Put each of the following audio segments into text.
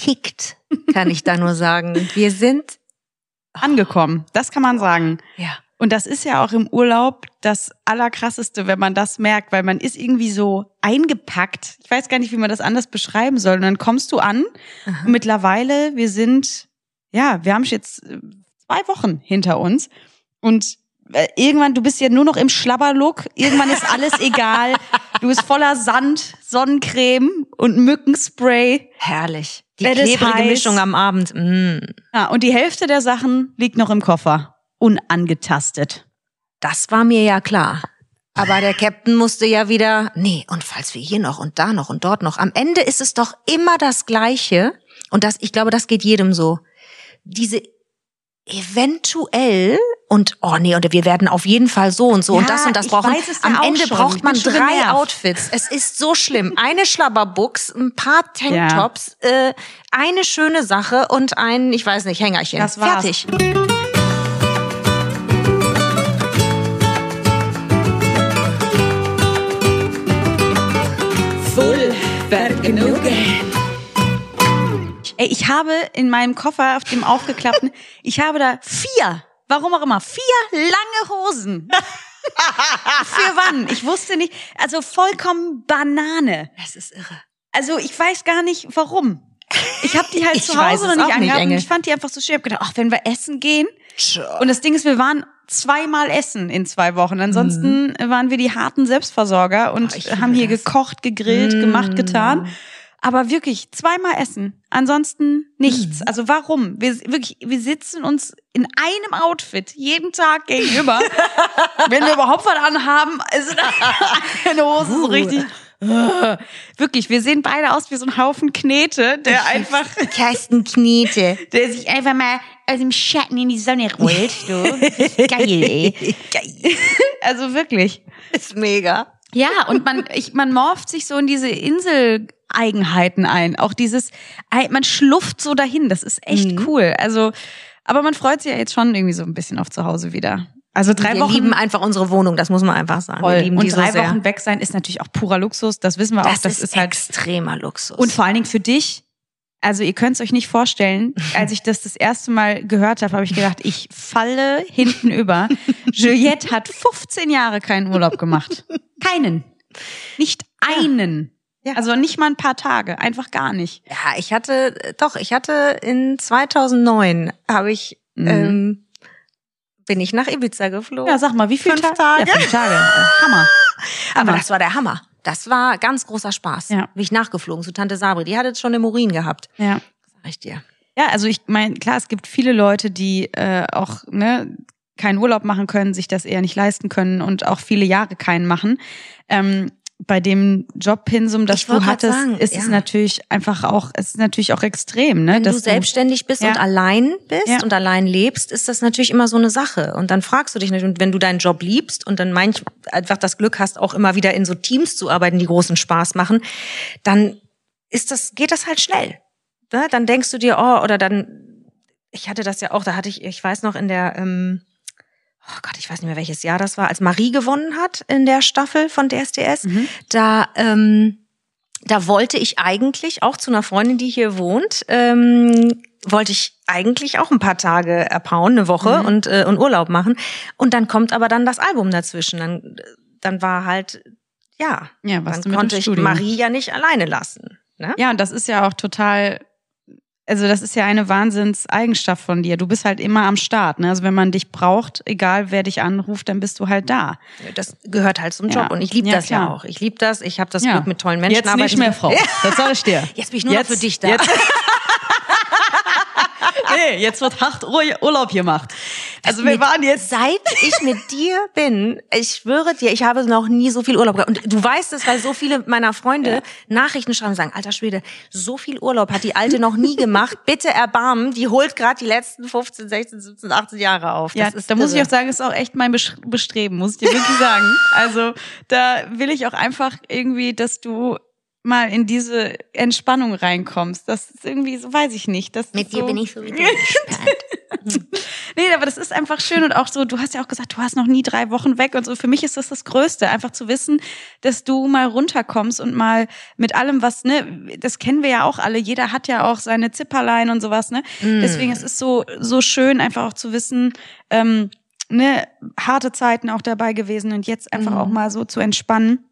kickt, kann ich da nur sagen. Wir sind, Angekommen. Das kann man sagen. ja, Und das ist ja auch im Urlaub das Allerkrasseste, wenn man das merkt, weil man ist irgendwie so eingepackt. Ich weiß gar nicht, wie man das anders beschreiben soll. Und dann kommst du an und mittlerweile, wir sind, ja, wir haben jetzt äh, zwei Wochen hinter uns und äh, irgendwann, du bist ja nur noch im Schlabberlook, irgendwann ist alles egal. Du bist voller Sand, Sonnencreme und Mückenspray. herrlich. Die es klebrige heiß- Mischung am Abend. Mm. Ja, und die Hälfte der Sachen liegt noch im Koffer. Unangetastet. Das war mir ja klar. Aber der Captain musste ja wieder, nee, und falls wir hier noch und da noch und dort noch. Am Ende ist es doch immer das Gleiche. Und das, ich glaube, das geht jedem so. Diese eventuell und oh nee, und wir werden auf jeden Fall so und so und Ja, das und das brauchen. weiß es ja Am auch Ende schon. braucht man drei genervt. Outfits. Es ist so schlimm. Eine Schlabberbuchs, ein paar Tanktops, äh, eine schöne Sache und ein, ich weiß nicht, Hängerchen. Das war's. Fertig. Ey, ich habe in meinem Koffer auf dem aufgeklappten, ich habe da vier, warum auch immer, vier lange Hosen. Für wann? Ich wusste nicht, also vollkommen Banane. Das ist irre. Also ich weiß gar nicht, warum. Ich habe die halt Ich zu Hause noch nicht nicht, angehabt und Engel. ich fand die einfach so schön. Ich hab gedacht, ach, wenn wir essen gehen. Und das Ding ist, wir waren zweimal essen in zwei Wochen. Ansonsten waren wir die harten Selbstversorger und ich haben hier das. gekocht, gegrillt, Mm. gemacht, getan. Aber wirklich zweimal essen, ansonsten Mhm. nichts. Also warum? Wir wirklich, wir sitzen uns in einem Outfit jeden Tag gegenüber, wenn wir überhaupt was anhaben. Also eine Hose so richtig. Wirklich, wir sehen beide aus wie so ein Haufen Knete, der einfach, Kersten Knete. der sich einfach mal aus dem Schatten in die Sonne rollt. Du. Geil, ey. Geil. Also wirklich. Ist mega. Ja, und man, ich, man morpht sich so in diese Inseleigenheiten ein. Auch dieses, man schlufft so dahin. Das ist echt Mhm. cool. Also, aber man freut sich ja jetzt schon irgendwie so ein bisschen auf zu Hause wieder. Also drei wir Wochen. lieben einfach unsere Wohnung, das muss man einfach sagen. voll. Wir lieben und die drei so. Wochen weg sein ist natürlich auch purer Luxus. Das wissen wir auch. das, Das ist, ist halt extremer Luxus. Und vor allen Dingen für dich, also ihr könnt es euch nicht vorstellen, als ich das das erste Mal gehört habe, habe ich gedacht, ich falle hinten über. Juliette hat 15 Jahre keinen Urlaub gemacht. Keinen. Nicht einen. Ja. Also nicht mal ein paar Tage, einfach gar nicht. ja, ich hatte, doch, ich hatte in 2009 habe ich, Mhm. ähm, bin ich nach Ibiza geflogen. Ja, sag mal, wie viele Fünf Ta- Tage. Ja, fünf Tage. Äh, Hammer. Aber das war der Hammer. Das war ganz großer Spaß. Ja. Bin ich nachgeflogen zu Tante Sabri. Die hat jetzt schon im Urin gehabt. Ja. Sag ich dir. Ja, also ich meine, klar, es gibt viele Leute, die äh, auch ne, keinen Urlaub machen können, sich das eher nicht leisten können und auch viele Jahre keinen machen. Ähm, bei dem Jobpensum, das du hattest, sagen, ist es ja. natürlich einfach auch, es ist natürlich auch extrem, ne? Wenn du selbstständig bist Ja. und allein bist Ja. und allein lebst, ist das natürlich immer so eine Sache. Und dann fragst du dich nicht, und wenn du deinen Job liebst und dann manch einfach das Glück hast, auch immer wieder in so Teams zu arbeiten, die großen Spaß machen, dann ist das, geht das halt schnell. Ne? Dann denkst du dir, oh, oder dann, ich hatte das ja auch, da hatte ich, ich weiß noch in der, ähm, oh Gott, ich weiß nicht mehr welches Jahr das war, als Marie gewonnen hat in der Staffel von DSDS, Mhm. da, ähm, da wollte ich eigentlich auch zu einer Freundin, die hier wohnt, ähm, wollte ich eigentlich auch ein paar Tage erpauen, eine Woche Mhm. und, äh, und Urlaub machen. Und dann kommt aber dann das Album dazwischen. Dann, dann war halt, ja, ja, was dann konnte ich. Marie ja nicht alleine lassen. Ne? Ja, und das ist ja auch total, also das ist ja eine Wahnsinnseigenschaft von dir. Du bist halt immer am Start. Ne? Also wenn man dich braucht, egal wer dich anruft, dann bist du halt da. Das gehört halt zum Ja. Job. Und ich liebe Ja, das ja klar. auch. Ich liebe das. Ich habe das Ja. Glück, mit tollen Menschen Jetzt nicht mehr, Frau. Das sag ich dir. Jetzt bin ich nur noch für dich da. Jetzt, nee, jetzt wird hart Ur- Urlaub gemacht. Also wir Mit- waren jetzt Seit ich mit dir bin, ich schwöre dir, ich habe noch nie so viel Urlaub gehabt. Und du weißt es, weil so viele meiner Freunde Nachrichten schreiben und sagen, alter Schwede, so viel Urlaub hat die Alte noch nie gemacht. Bitte erbarmen, die holt gerade die letzten 15, 16, 17, 18 Jahre auf. Ja, Das ist da muss ich auch sagen, ist auch echt mein Bestreben, muss ich dir wirklich sagen. Also da will ich auch einfach irgendwie, dass du mal in diese Entspannung reinkommst. Das ist irgendwie, so weiß ich nicht. Das Mit dir so, bin ich sowieso gespannt. Nee, aber das ist einfach schön und auch so, du hast ja auch gesagt, du hast noch nie drei Wochen weg und so. Für mich ist das das Größte, einfach zu wissen, dass du mal runterkommst und mal mit allem, was, ne, das kennen wir ja auch alle, jeder hat ja auch seine Zipperlein und sowas, ne. Deswegen, es ist so, so schön, einfach auch zu wissen, ähm, ne, harte Zeiten auch dabei gewesen und jetzt einfach auch mal so zu entspannen.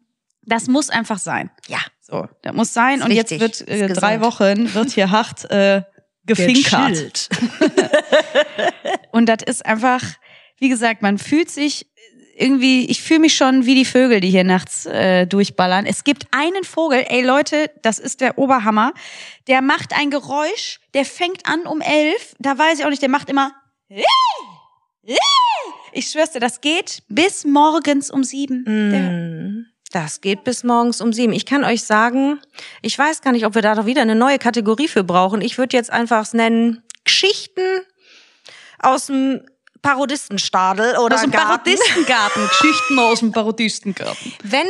Das muss einfach sein. Ja. So, das muss sein. Ist und jetzt wichtig. wird äh, drei. Wochen wird hier hart äh, gefinkert. Und das ist einfach, wie gesagt, man fühlt sich irgendwie, ich fühle mich schon wie die Vögel, die hier nachts äh, durchballern. Es gibt einen Vogel, ey Leute, das ist der Oberhammer, der macht ein Geräusch, der fängt an um elf, da weiß ich auch nicht, der macht immer ich schwör's dir, das geht bis morgens um sieben. Der, Mm, Das geht bis morgens um sieben. Ich kann euch sagen, ich weiß gar nicht, ob wir da doch wieder eine neue Kategorie für brauchen. Ich würde jetzt einfach es nennen Geschichten aus dem Parodistenstadel oder aus dem Garten. Parodistengarten, Geschichten aus dem Parodistengarten. Wenn,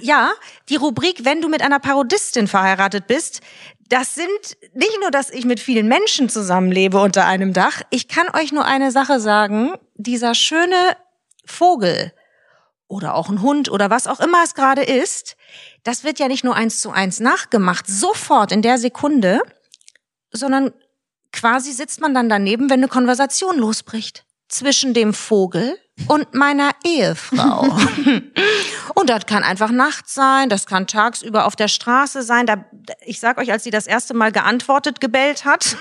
ja, die Rubrik, wenn du mit einer Parodistin verheiratet bist, das sind nicht nur, dass ich mit vielen Menschen zusammenlebe unter einem Dach. Ich kann euch nur eine Sache sagen. Dieser schöne Vogel oder auch ein Hund oder was auch immer es gerade ist, das wird ja nicht nur eins zu eins nachgemacht, sofort in der Sekunde, sondern quasi sitzt man dann daneben, wenn eine Konversation losbricht zwischen dem Vogel und meiner Ehefrau. und das kann einfach nachts sein, das kann tagsüber auf der Straße sein. Da, ich sag euch, als sie das erste Mal geantwortet gebellt hat,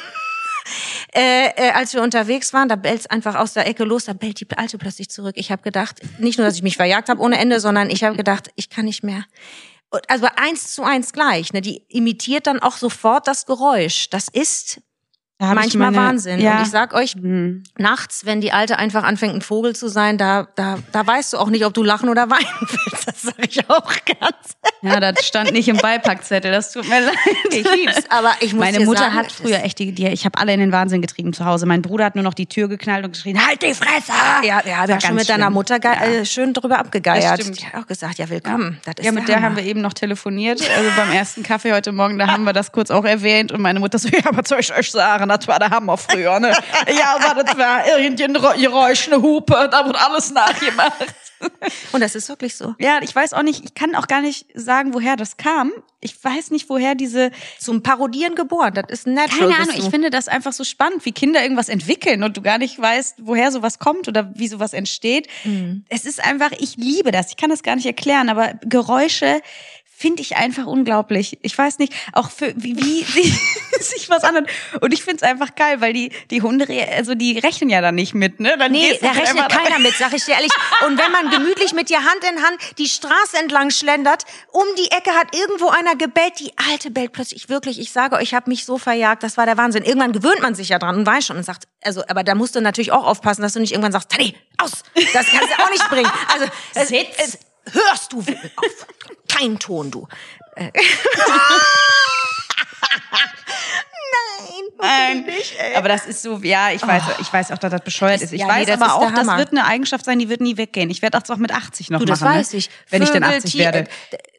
äh, äh, als wir unterwegs waren, da bellt's einfach aus der Ecke los, da bellt die Alte plötzlich zurück. Ich habe gedacht, nicht nur, dass ich mich verjagt habe ohne Ende, sondern ich habe gedacht, ich kann nicht mehr. Also eins zu eins gleich. Ne? Die imitiert dann auch sofort das Geräusch. Das ist manchmal meine- Wahnsinn. Ja. Und ich sag euch, Hm. nachts, wenn die Alte einfach anfängt, ein Vogel zu sein, da, da, da weißt du auch nicht, ob du lachen oder weinen willst. Das sage ich auch ganz. Ja, das stand nicht im Beipackzettel, das tut mir leid. Ich lieb's, aber ich muss Meine Mutter sagen, hat früher echt die, die ich habe alle in den Wahnsinn getrieben zu Hause. Mein Bruder hat nur noch die Tür geknallt und geschrien, halt die Fresse! Ja, ja, wir haben schon mit deiner. Mutter ge äh, schön drüber abgegeiert. Die hat auch gesagt, ja, willkommen. Ist Ja, mit der der haben Hammer. wir eben noch telefoniert. Also beim ersten Kaffee heute Morgen, da haben wir das kurz auch erwähnt. Und meine Mutter so, ja, was soll ich euch sagen? Das war der Hammer früher, ne? Ja, aber das war irgendein Geräusch, eine Hupe, da wird alles nachgemacht. Und das ist wirklich so. Ja, ich weiß auch nicht, ich kann auch gar nicht sagen, woher das kam. Ich weiß nicht, woher diese, Zum Parodieren geboren. Das ist natural. keine Ahnung, ich finde das einfach so spannend, wie Kinder irgendwas entwickeln und du gar nicht weißt, woher sowas kommt oder wie sowas entsteht. Es ist einfach, ich liebe das. Ich kann das gar nicht erklären, aber Geräusche finde ich einfach unglaublich. Ich weiß nicht, auch für wie, wie sie sich was anhört. Und ich finde es einfach geil, weil die, die Hunde, also die rechnen ja dann nicht mit, ne? Dann Nee, da rechnet keiner mit, sag ich dir ehrlich. Und wenn man gemütlich mit dir Hand in Hand die Straße entlang schlendert, um die Ecke hat irgendwo einer gebellt, die alte bellt plötzlich wirklich. Ich sage euch, ich habe mich so verjagt, das war der Wahnsinn. Irgendwann gewöhnt man sich ja dran und weiß schon und sagt, also, aber da musst du natürlich auch aufpassen, dass du nicht irgendwann sagst, Tani, aus, das kannst du auch nicht bringen. Also, es, Sitz. es, hörst du auf. Kein Ton, du. Äh. Nein, Nein, aber das ist so, ja, ich weiß, ich weiß auch, dass das bescheuert ist. Ich ja, nee, weiß das aber auch, das wird eine Eigenschaft sein, die wird nie weggehen. Ich werde das auch mit 80 noch Du, das machen. weiß ne? ich. Wenn ich dann Vögel, 80 Tier- werde.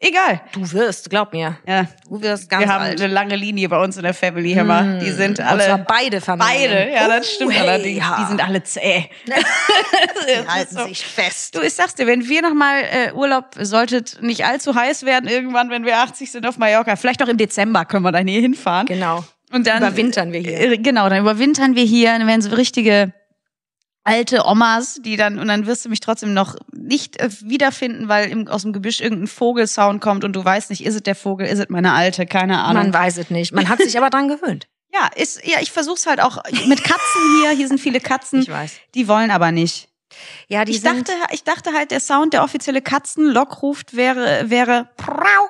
Egal. Du wirst, glaub mir. Ja. Du wirst ganz Wir haben alt. eine lange Linie bei uns in der Family, hör mal. Die sind Und zwar alle. beide Familien. Beide, ja, das Oh, stimmt hey, allerdings. ja. Die sind alle zäh. Die halten so. sich fest. Du, ich sag's dir, wenn wir nochmal äh, Urlaub, solltet nicht allzu heiß werden irgendwann, wenn wir 80 sind auf Mallorca. Vielleicht auch im Dezember können wir dann hier hinfahren. Genau. Und dann Überwintern wir hier. Äh, Genau, dann überwintern wir hier, dann werden so richtige alte Omas, die dann und dann wirst du mich trotzdem noch nicht äh, wiederfinden, weil im, aus dem Gebüsch irgendein Vogelsound kommt und du weißt nicht, ist es der Vogel, ist es meine alte, keine Ahnung. Man weiß es nicht. Man hat sich aber dran gewöhnt. ja, ist ja, ich versuch's halt auch mit Katzen hier, hier sind viele Katzen, Ich weiß. die wollen aber nicht. Ja, die Ich sind, dachte, ich dachte halt, der Sound, der offizielle Katzenlockruf wäre wäre prau,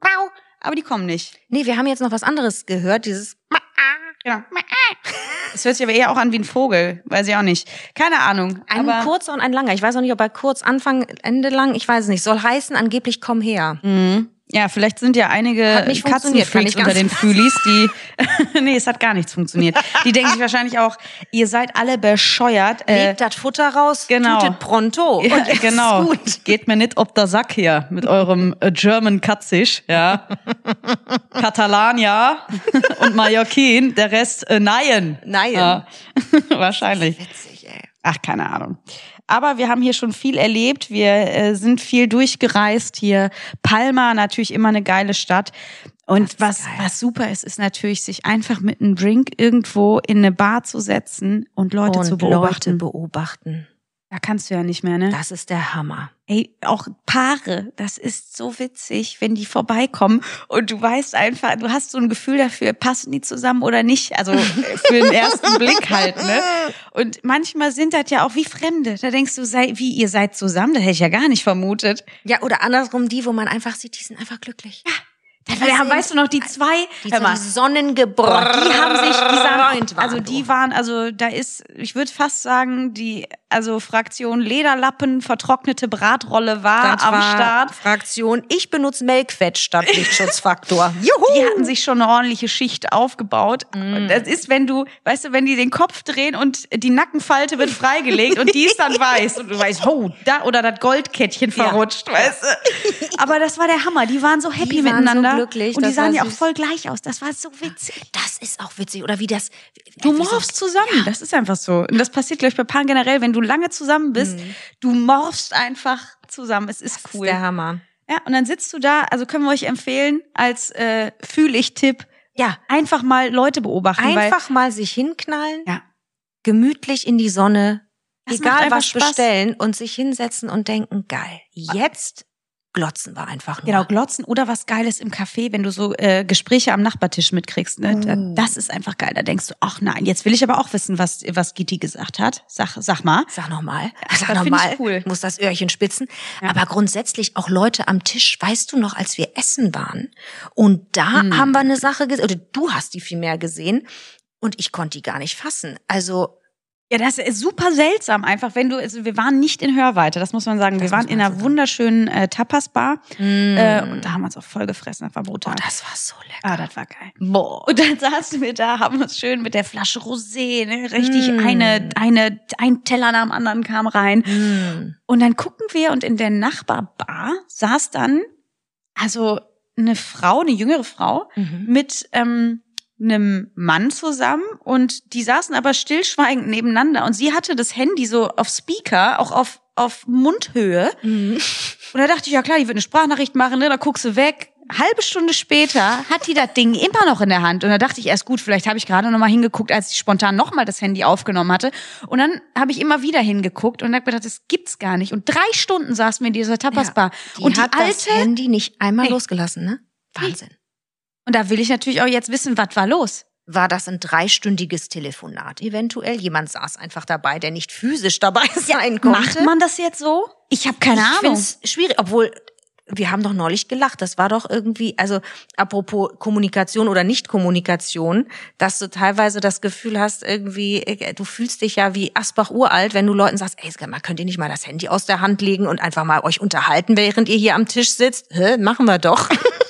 prau, aber die kommen nicht. nee, wir haben jetzt noch was anderes gehört, dieses Genau. Es hört sich aber eher auch an wie ein Vogel, weiß ich auch nicht. Keine Ahnung. Ein kurzer und ein langer. Ich weiß auch nicht, ob er kurz Anfang, Ende lang, ich weiß es nicht. Soll heißen, angeblich komm her. Ja, vielleicht sind ja einige Katzenfreaks unter den Fühlis, die. nee, es hat gar nichts funktioniert. Die denken sich wahrscheinlich auch, ihr seid alle bescheuert. Äh, Legt das Futter raus, genau. tutet pronto. ja, Und genau. Gut. Geht mir nicht ob der Sack hier mit eurem äh, German Katzisch, ja. Katalan, ja. Und Mallorquin, der Rest äh, nein. Nein. Ja. Wahrscheinlich. Witzig, ey. Ach, keine Ahnung. Aber wir haben hier schon viel erlebt. Wir äh, sind viel durchgereist hier. Palma natürlich immer eine geile Stadt. Und was, geil. was super ist, ist natürlich, sich einfach mit einem Drink irgendwo in eine Bar zu setzen und Leute Und zu Leute beobachten. Da kannst du ja nicht mehr, ne? Das ist der Hammer. Ey, auch Paare, das ist so witzig, wenn die vorbeikommen und du weißt einfach, du hast so ein Gefühl dafür, passen die zusammen oder nicht. Also äh, für den ersten Blick halt, ne? Und manchmal sind das ja auch wie Fremde. Da denkst du, sei, wie ihr seid zusammen, das hätte ich ja gar nicht vermutet. Ja, oder andersrum die, wo man einfach sieht, die sind einfach glücklich. Ja. Da, weißt du noch, die zwei, Die, hör mal, die haben sich, die sahen, waren also die waren, also da ist, ich würde fast sagen, die, also Fraktion Lederlappen, vertrocknete Bratrolle war Das am war Start. Fraktion, ich benutze Melkfett statt Lichtschutzfaktor. Juhu! Die hatten sich schon eine ordentliche Schicht aufgebaut. Und das ist, wenn du, weißt du, wenn die den Kopf drehen und die Nackenfalte wird freigelegt und die ist dann weiß und du weißt, oh, da oder das Goldkettchen Ja. verrutscht, weißt du. Aber das war der Hammer. Die waren so happy Die waren miteinander so glücklich, und die sahen ja auch voll gleich aus. Das war so witzig. Das ist auch witzig. Oder wie das. Du morphst zusammen. Das ist einfach so. Und das passiert, glaube ich, bei Paaren generell. Wenn du lange zusammen bist, du morphst einfach zusammen. Es ist Das cool. ist der Hammer. Ja, und dann sitzt du da, also können wir euch empfehlen, als äh, Fühl-ich-Tipp, Ja, einfach mal Leute beobachten. einfach mal sich hinknallen, weil, ja, gemütlich in die Sonne, Das egal was Spaß. bestellen und sich hinsetzen und denken, geil, jetzt glotzen wir einfach nur. Genau, glotzen oder was Geiles im Café, wenn du so äh, Gespräche am Nachbartisch mitkriegst. Ne? Oh. Das ist einfach geil. Da denkst du, ach nein, jetzt will ich aber auch wissen, was, was Gitti gesagt hat. Sag, sag mal. Sag nochmal. Sag find ich nochmal. cool. Muss das Öhrchen spitzen. Ja. Aber grundsätzlich auch Leute am Tisch. Weißt du noch, als wir essen waren und da Hm. haben wir eine Sache gesehen, oder du hast die viel mehr gesehen und ich konnte die gar nicht fassen. Also Ja, das ist super seltsam einfach, wenn du, also wir waren nicht in Hörweite, das muss man sagen. Das wir waren in einer sagen. wunderschönen äh, Tapas-Bar mm, äh, und da haben wir uns auch voll gefressen, das war oh, brutal. das war so lecker. ah, das war geil. Boah. Und dann saßen wir da, haben uns schön mit der Flasche Rosé, ne, richtig Mm. eine, eine, ein Teller nach dem anderen kam rein. Mm. Und dann gucken wir und in der Nachbarbar saß dann also eine Frau, eine jüngere Frau Mhm. mit ähm, einem Mann zusammen und die saßen aber stillschweigend nebeneinander und sie hatte das Handy so auf Speaker, auch auf auf Mundhöhe Mhm. und da dachte ich ja klar, die wird eine Sprachnachricht machen, ne, da guckst du weg. Halbe Stunde später hat die das Ding immer noch in der Hand und da dachte ich erst gut, vielleicht habe ich gerade noch mal hingeguckt, als ich spontan noch mal das Handy aufgenommen hatte und dann habe ich immer wieder hingeguckt und hab gedacht, das gibt's gar nicht und drei Stunden saßen wir in dieser Tapasbar Die und die hat das alte Handy nicht einmal Nee. losgelassen, ne? Wahnsinn. Und da will ich natürlich auch jetzt wissen, was war los. War das ein dreistündiges Telefonat eventuell? Jemand saß einfach dabei, der nicht physisch dabei sein konnte. Macht man das jetzt so? Ich habe keine ich Ahnung. find's schwierig, obwohl wir haben doch neulich gelacht. Das war doch irgendwie, also apropos Kommunikation oder Nicht-Kommunikation, dass du teilweise das Gefühl hast, irgendwie, äh, du fühlst dich ja wie Asbach uralt, wenn du Leuten sagst, ey, mal, könnt ihr nicht mal das Handy aus der Hand legen und einfach mal euch unterhalten, während ihr hier am Tisch sitzt? Hä, machen wir doch.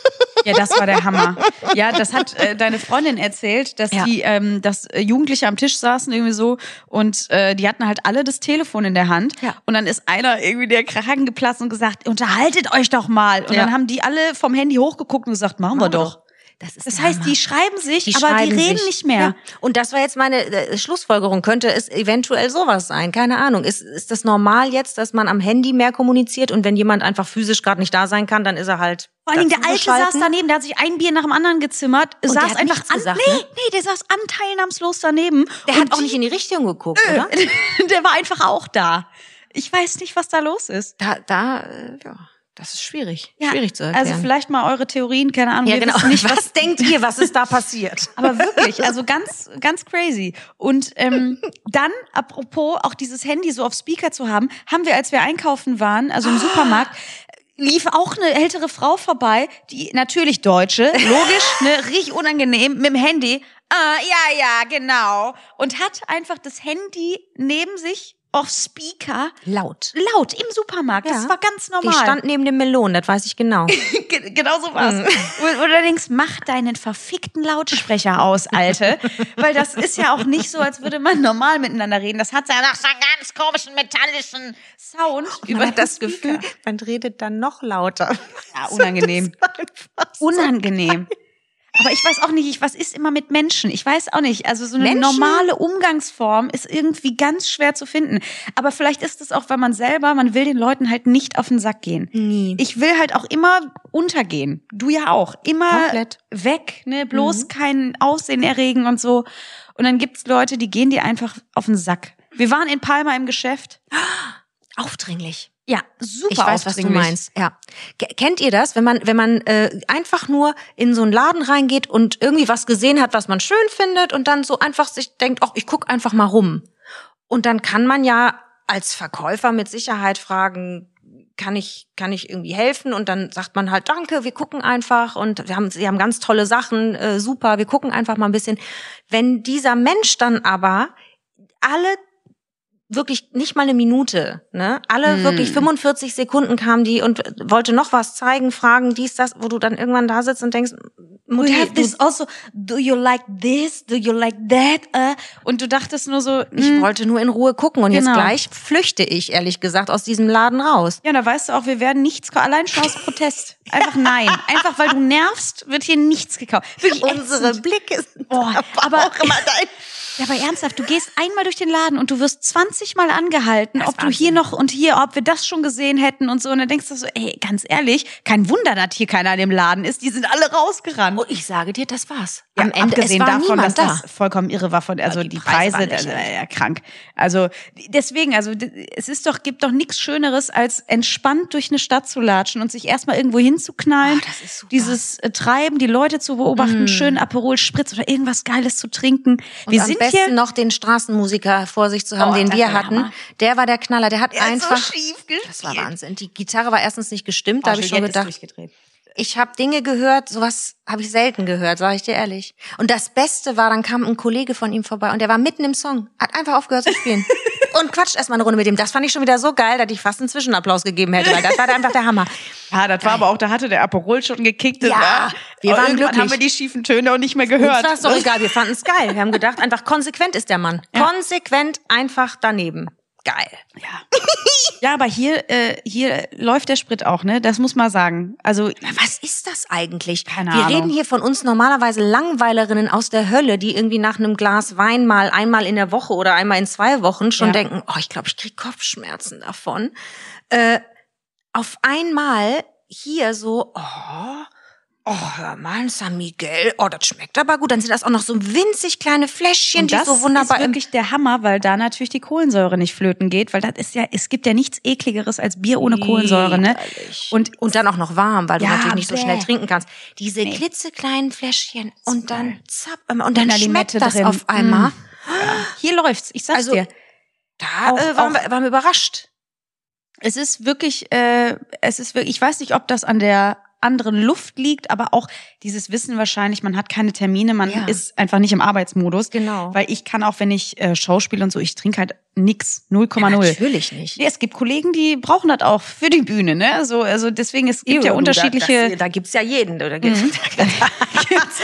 Ja, das war der Hammer. Ja, das hat äh, deine Freundin erzählt, dass Ja. die, ähm, dass äh, Jugendliche am Tisch saßen irgendwie so und äh, die hatten halt alle das Telefon in der Hand. Ja. Und dann ist einer irgendwie der Kragen geplatzt und gesagt, unterhaltet euch doch mal. Und Ja. dann haben die alle vom Handy hochgeguckt und gesagt, machen wir doch. Das, ist Das heißt, Hammer. die schreiben sich, Die aber die schreiben reden sich. nicht mehr. Ja. Und das war jetzt meine äh, Schlussfolgerung. Könnte es eventuell sowas sein? Keine Ahnung. Ist, ist das normal jetzt, dass man am Handy mehr kommuniziert und wenn jemand einfach physisch gerade nicht da sein kann, dann ist er halt. Vor allem der Alte saß daneben, der hat sich ein Bier nach dem anderen gezimmert, der saß einfach an, gesagt, nee, ne? nee, der saß anteilnahmslos daneben. Der Und hat auch die- nicht in die Richtung geguckt, oder? der war einfach auch da. Ich weiß nicht, was da los ist. Da, da, äh, ja, das ist schwierig. Ja, schwierig zu erklären. Also vielleicht mal eure Theorien, keine Ahnung. ja, wir genau. nicht, was was denkt ihr, was ist da passiert? aber wirklich, also ganz, ganz crazy. Und ähm, dann, apropos auch dieses Handy so auf Speaker zu haben, haben wir, als wir einkaufen waren, also im Supermarkt, lief auch eine ältere Frau vorbei, die natürlich Deutsche, logisch, ne, richtig unangenehm, mit dem Handy. Ah, ja, ja, genau. Und hat einfach das Handy neben sich auf Speaker Laut. laut im Supermarkt. Das Ja. war ganz Die normal. stand neben dem Melonen, das weiß ich genau. Ge- genau so war's. Und und du denkst, mach deinen verfickten Lautsprecher aus, Alte. Weil das ist ja auch nicht so, als würde man normal miteinander reden. Das hat ja noch so einen ganz komischen metallischen Sound. Man hat das. Gefühl, man redet dann noch lauter. Ja, unangenehm. Das einfach so. Aber ich weiß auch nicht, ich, was ist immer mit Menschen? Ich weiß auch nicht. Also so eine Menschen? normale Umgangsform ist irgendwie ganz schwer zu finden. Aber vielleicht ist es auch, weil man selber, man will den Leuten halt nicht auf den Sack gehen. Nie. Ich will halt auch immer untergehen. Du ja auch. Immer Komplett. weg, ne? Bloß Mhm. kein Aussehen erregen und so. Und dann gibt's Leute, die gehen dir einfach auf den Sack. Wir waren in Palma im Geschäft. Aufdringlich. Ja, super Ich weiß, was du meinst. Ja. Ke- Kennt ihr das, wenn man, wenn man äh, einfach nur in so einen Laden reingeht und irgendwie was gesehen hat, was man schön findet und dann so einfach sich denkt, ach, ich guck einfach mal rum. Und dann kann man ja als Verkäufer mit Sicherheit fragen, kann ich, kann ich irgendwie helfen? Und dann sagt man halt, danke, wir gucken einfach und wir haben, sie haben ganz tolle Sachen, äh, super, wir gucken einfach mal ein bisschen. Wenn dieser Mensch dann aber alle wirklich nicht mal eine Minute, ne? Alle Hm. wirklich 45 Sekunden kam die und wollte noch was zeigen, fragen, dies, das, wo du dann irgendwann da sitzt und denkst, Mutti, We have this also. Do you like this? Do you like that? Uh, und du dachtest nur so, ich mm, wollte nur in Ruhe gucken und Genau. jetzt gleich flüchte ich, ehrlich gesagt, aus diesem Laden raus. ja, da weißt du auch, wir werden nichts kaufen. Allein schon aus Protest. Einfach nein. Einfach weil du nervst, wird hier nichts gekauft. Wirklich Unsere ätzend. Blicke sind Oh, aber auch immer dein. Ja, aber ernsthaft, du gehst einmal durch den Laden und du wirst 20 Mal angehalten, ob du hier noch und hier, ob wir das schon gesehen hätten und so. Und dann denkst du so, ey, ganz ehrlich, kein Wunder, dass hier keiner in dem Laden ist. Die sind alle rausgerannt. Und ich sage dir, das war's. Ja, Am Ende abgesehen es war davon, dass da. das vollkommen irre war von, also die die, Preise Preise, äh, ja, krank. Also deswegen, also es ist doch, gibt doch nichts Schöneres, als entspannt durch eine Stadt zu latschen und sich erstmal irgendwo hinzuknallen. Ah, das ist super. Dieses äh, Treiben, die Leute zu beobachten, Mm. schön Aperol Spritz oder irgendwas Geiles zu trinken. Und wir sind besten noch den Straßenmusiker vor sich zu haben, Oh, den wir hatten. Hammer. Der war der Knaller. Der hat Der ist einfach. so schief gespielt. das war Wahnsinn. Die Gitarre war erstens nicht gestimmt. Da habe ich schon ist gedacht, ich habe Dinge gehört, sowas habe ich selten gehört, sage ich dir ehrlich. Und das Beste war, dann kam ein Kollege von ihm vorbei und der war mitten im Song, hat einfach aufgehört zu spielen und quatscht erstmal eine Runde mit ihm. Das fand ich schon wieder so geil, dass ich fast einen Zwischenapplaus gegeben hätte, weil das war einfach der Hammer. Ja, das war aber auch, da hatte der Aperol schon gekickt. das Ja, war- wir aber waren irgendwann glücklich. haben wir die schiefen Töne auch nicht mehr Uns gehört. war es doch egal, wir fanden es geil. Wir haben gedacht, einfach konsequent ist der Mann. Konsequent einfach daneben. Geil. Ja. ja, aber hier, äh, hier läuft der Sprit auch, ne? Das muss man sagen. Also Was ist das eigentlich? Keine Wir Ahnung. reden hier von uns normalerweise Langweilerinnen aus der Hölle, die irgendwie nach einem Glas Wein mal einmal in der Woche oder einmal in zwei Wochen schon Ja. denken, oh, ich glaube, ich krieg Kopfschmerzen davon. Äh, auf einmal hier so, oh, oh, hör mal, ein San Miguel, oh, das schmeckt aber gut. Dann sind das auch noch so winzig kleine Fläschchen, und die das so wunderbar ist im wirklich der Hammer, weil da natürlich die Kohlensäure nicht flöten geht, weil das ist ja, es gibt ja nichts ekligeres als Bier ohne Kohlensäure, ne? Und Und dann auch noch warm, weil du Ja, natürlich nicht so bäh. schnell trinken kannst. Diese Nee. klitzekleinen Fläschchen und dann zapp, und dann einer schmeckt das drin. auf einmal. hier läuft's, ich sag's Also, dir. Da Auch- äh, waren, auch- wir, waren wir überrascht. Es ist wirklich, äh, es ist wirklich, ich weiß nicht, ob das an der anderen Luft liegt, aber auch dieses Wissen wahrscheinlich, man hat keine Termine, man Ja. ist einfach nicht im Arbeitsmodus. Genau. Weil ich kann auch, wenn ich äh, Schauspiel und so, ich trinke halt nix, 0,0. Natürlich nicht. Nee, es gibt Kollegen, die brauchen das auch für die Bühne, ne? So, also deswegen, es gibt ja Du, unterschiedliche. Da, das, da gibt's ja jeden. Da gibt's, Mhm. da gibt's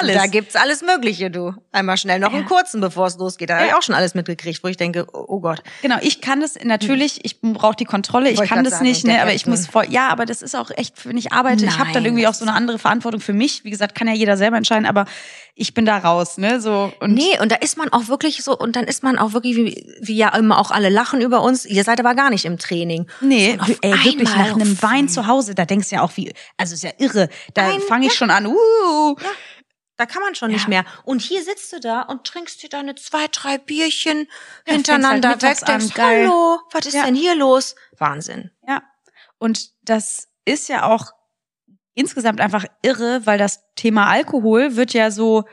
Alles. Da gibt's alles Mögliche, du. Einmal schnell noch einen Ja. kurzen, bevor es losgeht. Da habe ich Ja. auch schon alles mitgekriegt, wo ich denke, oh, oh Gott. Genau, ich kann das natürlich, ich brauche die Kontrolle, ich kann das sagen, nicht, ne, aber ich muss man. voll, ja, aber das ist auch echt, wenn ich arbeite, ich habe dann Nein, irgendwie auch so eine andere Verantwortung für mich. Wie gesagt, kann ja jeder selber entscheiden, aber ich bin da raus, ne, so und Nee, und da ist man auch wirklich so, und dann ist man auch wirklich, wie, wie ja immer auch alle lachen über uns. Ihr seid aber gar nicht im Training. Nee, auf ey, wirklich nach einem Wein zu Hause, da denkst du ja auch wie, also ist ja irre. Da fange ich schon an, uh, Da kann man schon Ja. nicht mehr. Und hier sitzt du da und trinkst dir deine zwei, drei Bierchen Ja, hintereinander fängst halt weg. Denkst, hallo, was ist Ja. denn hier los? Wahnsinn. Ja. Und das ist ja auch insgesamt einfach irre, weil das Thema Alkohol wird ja so,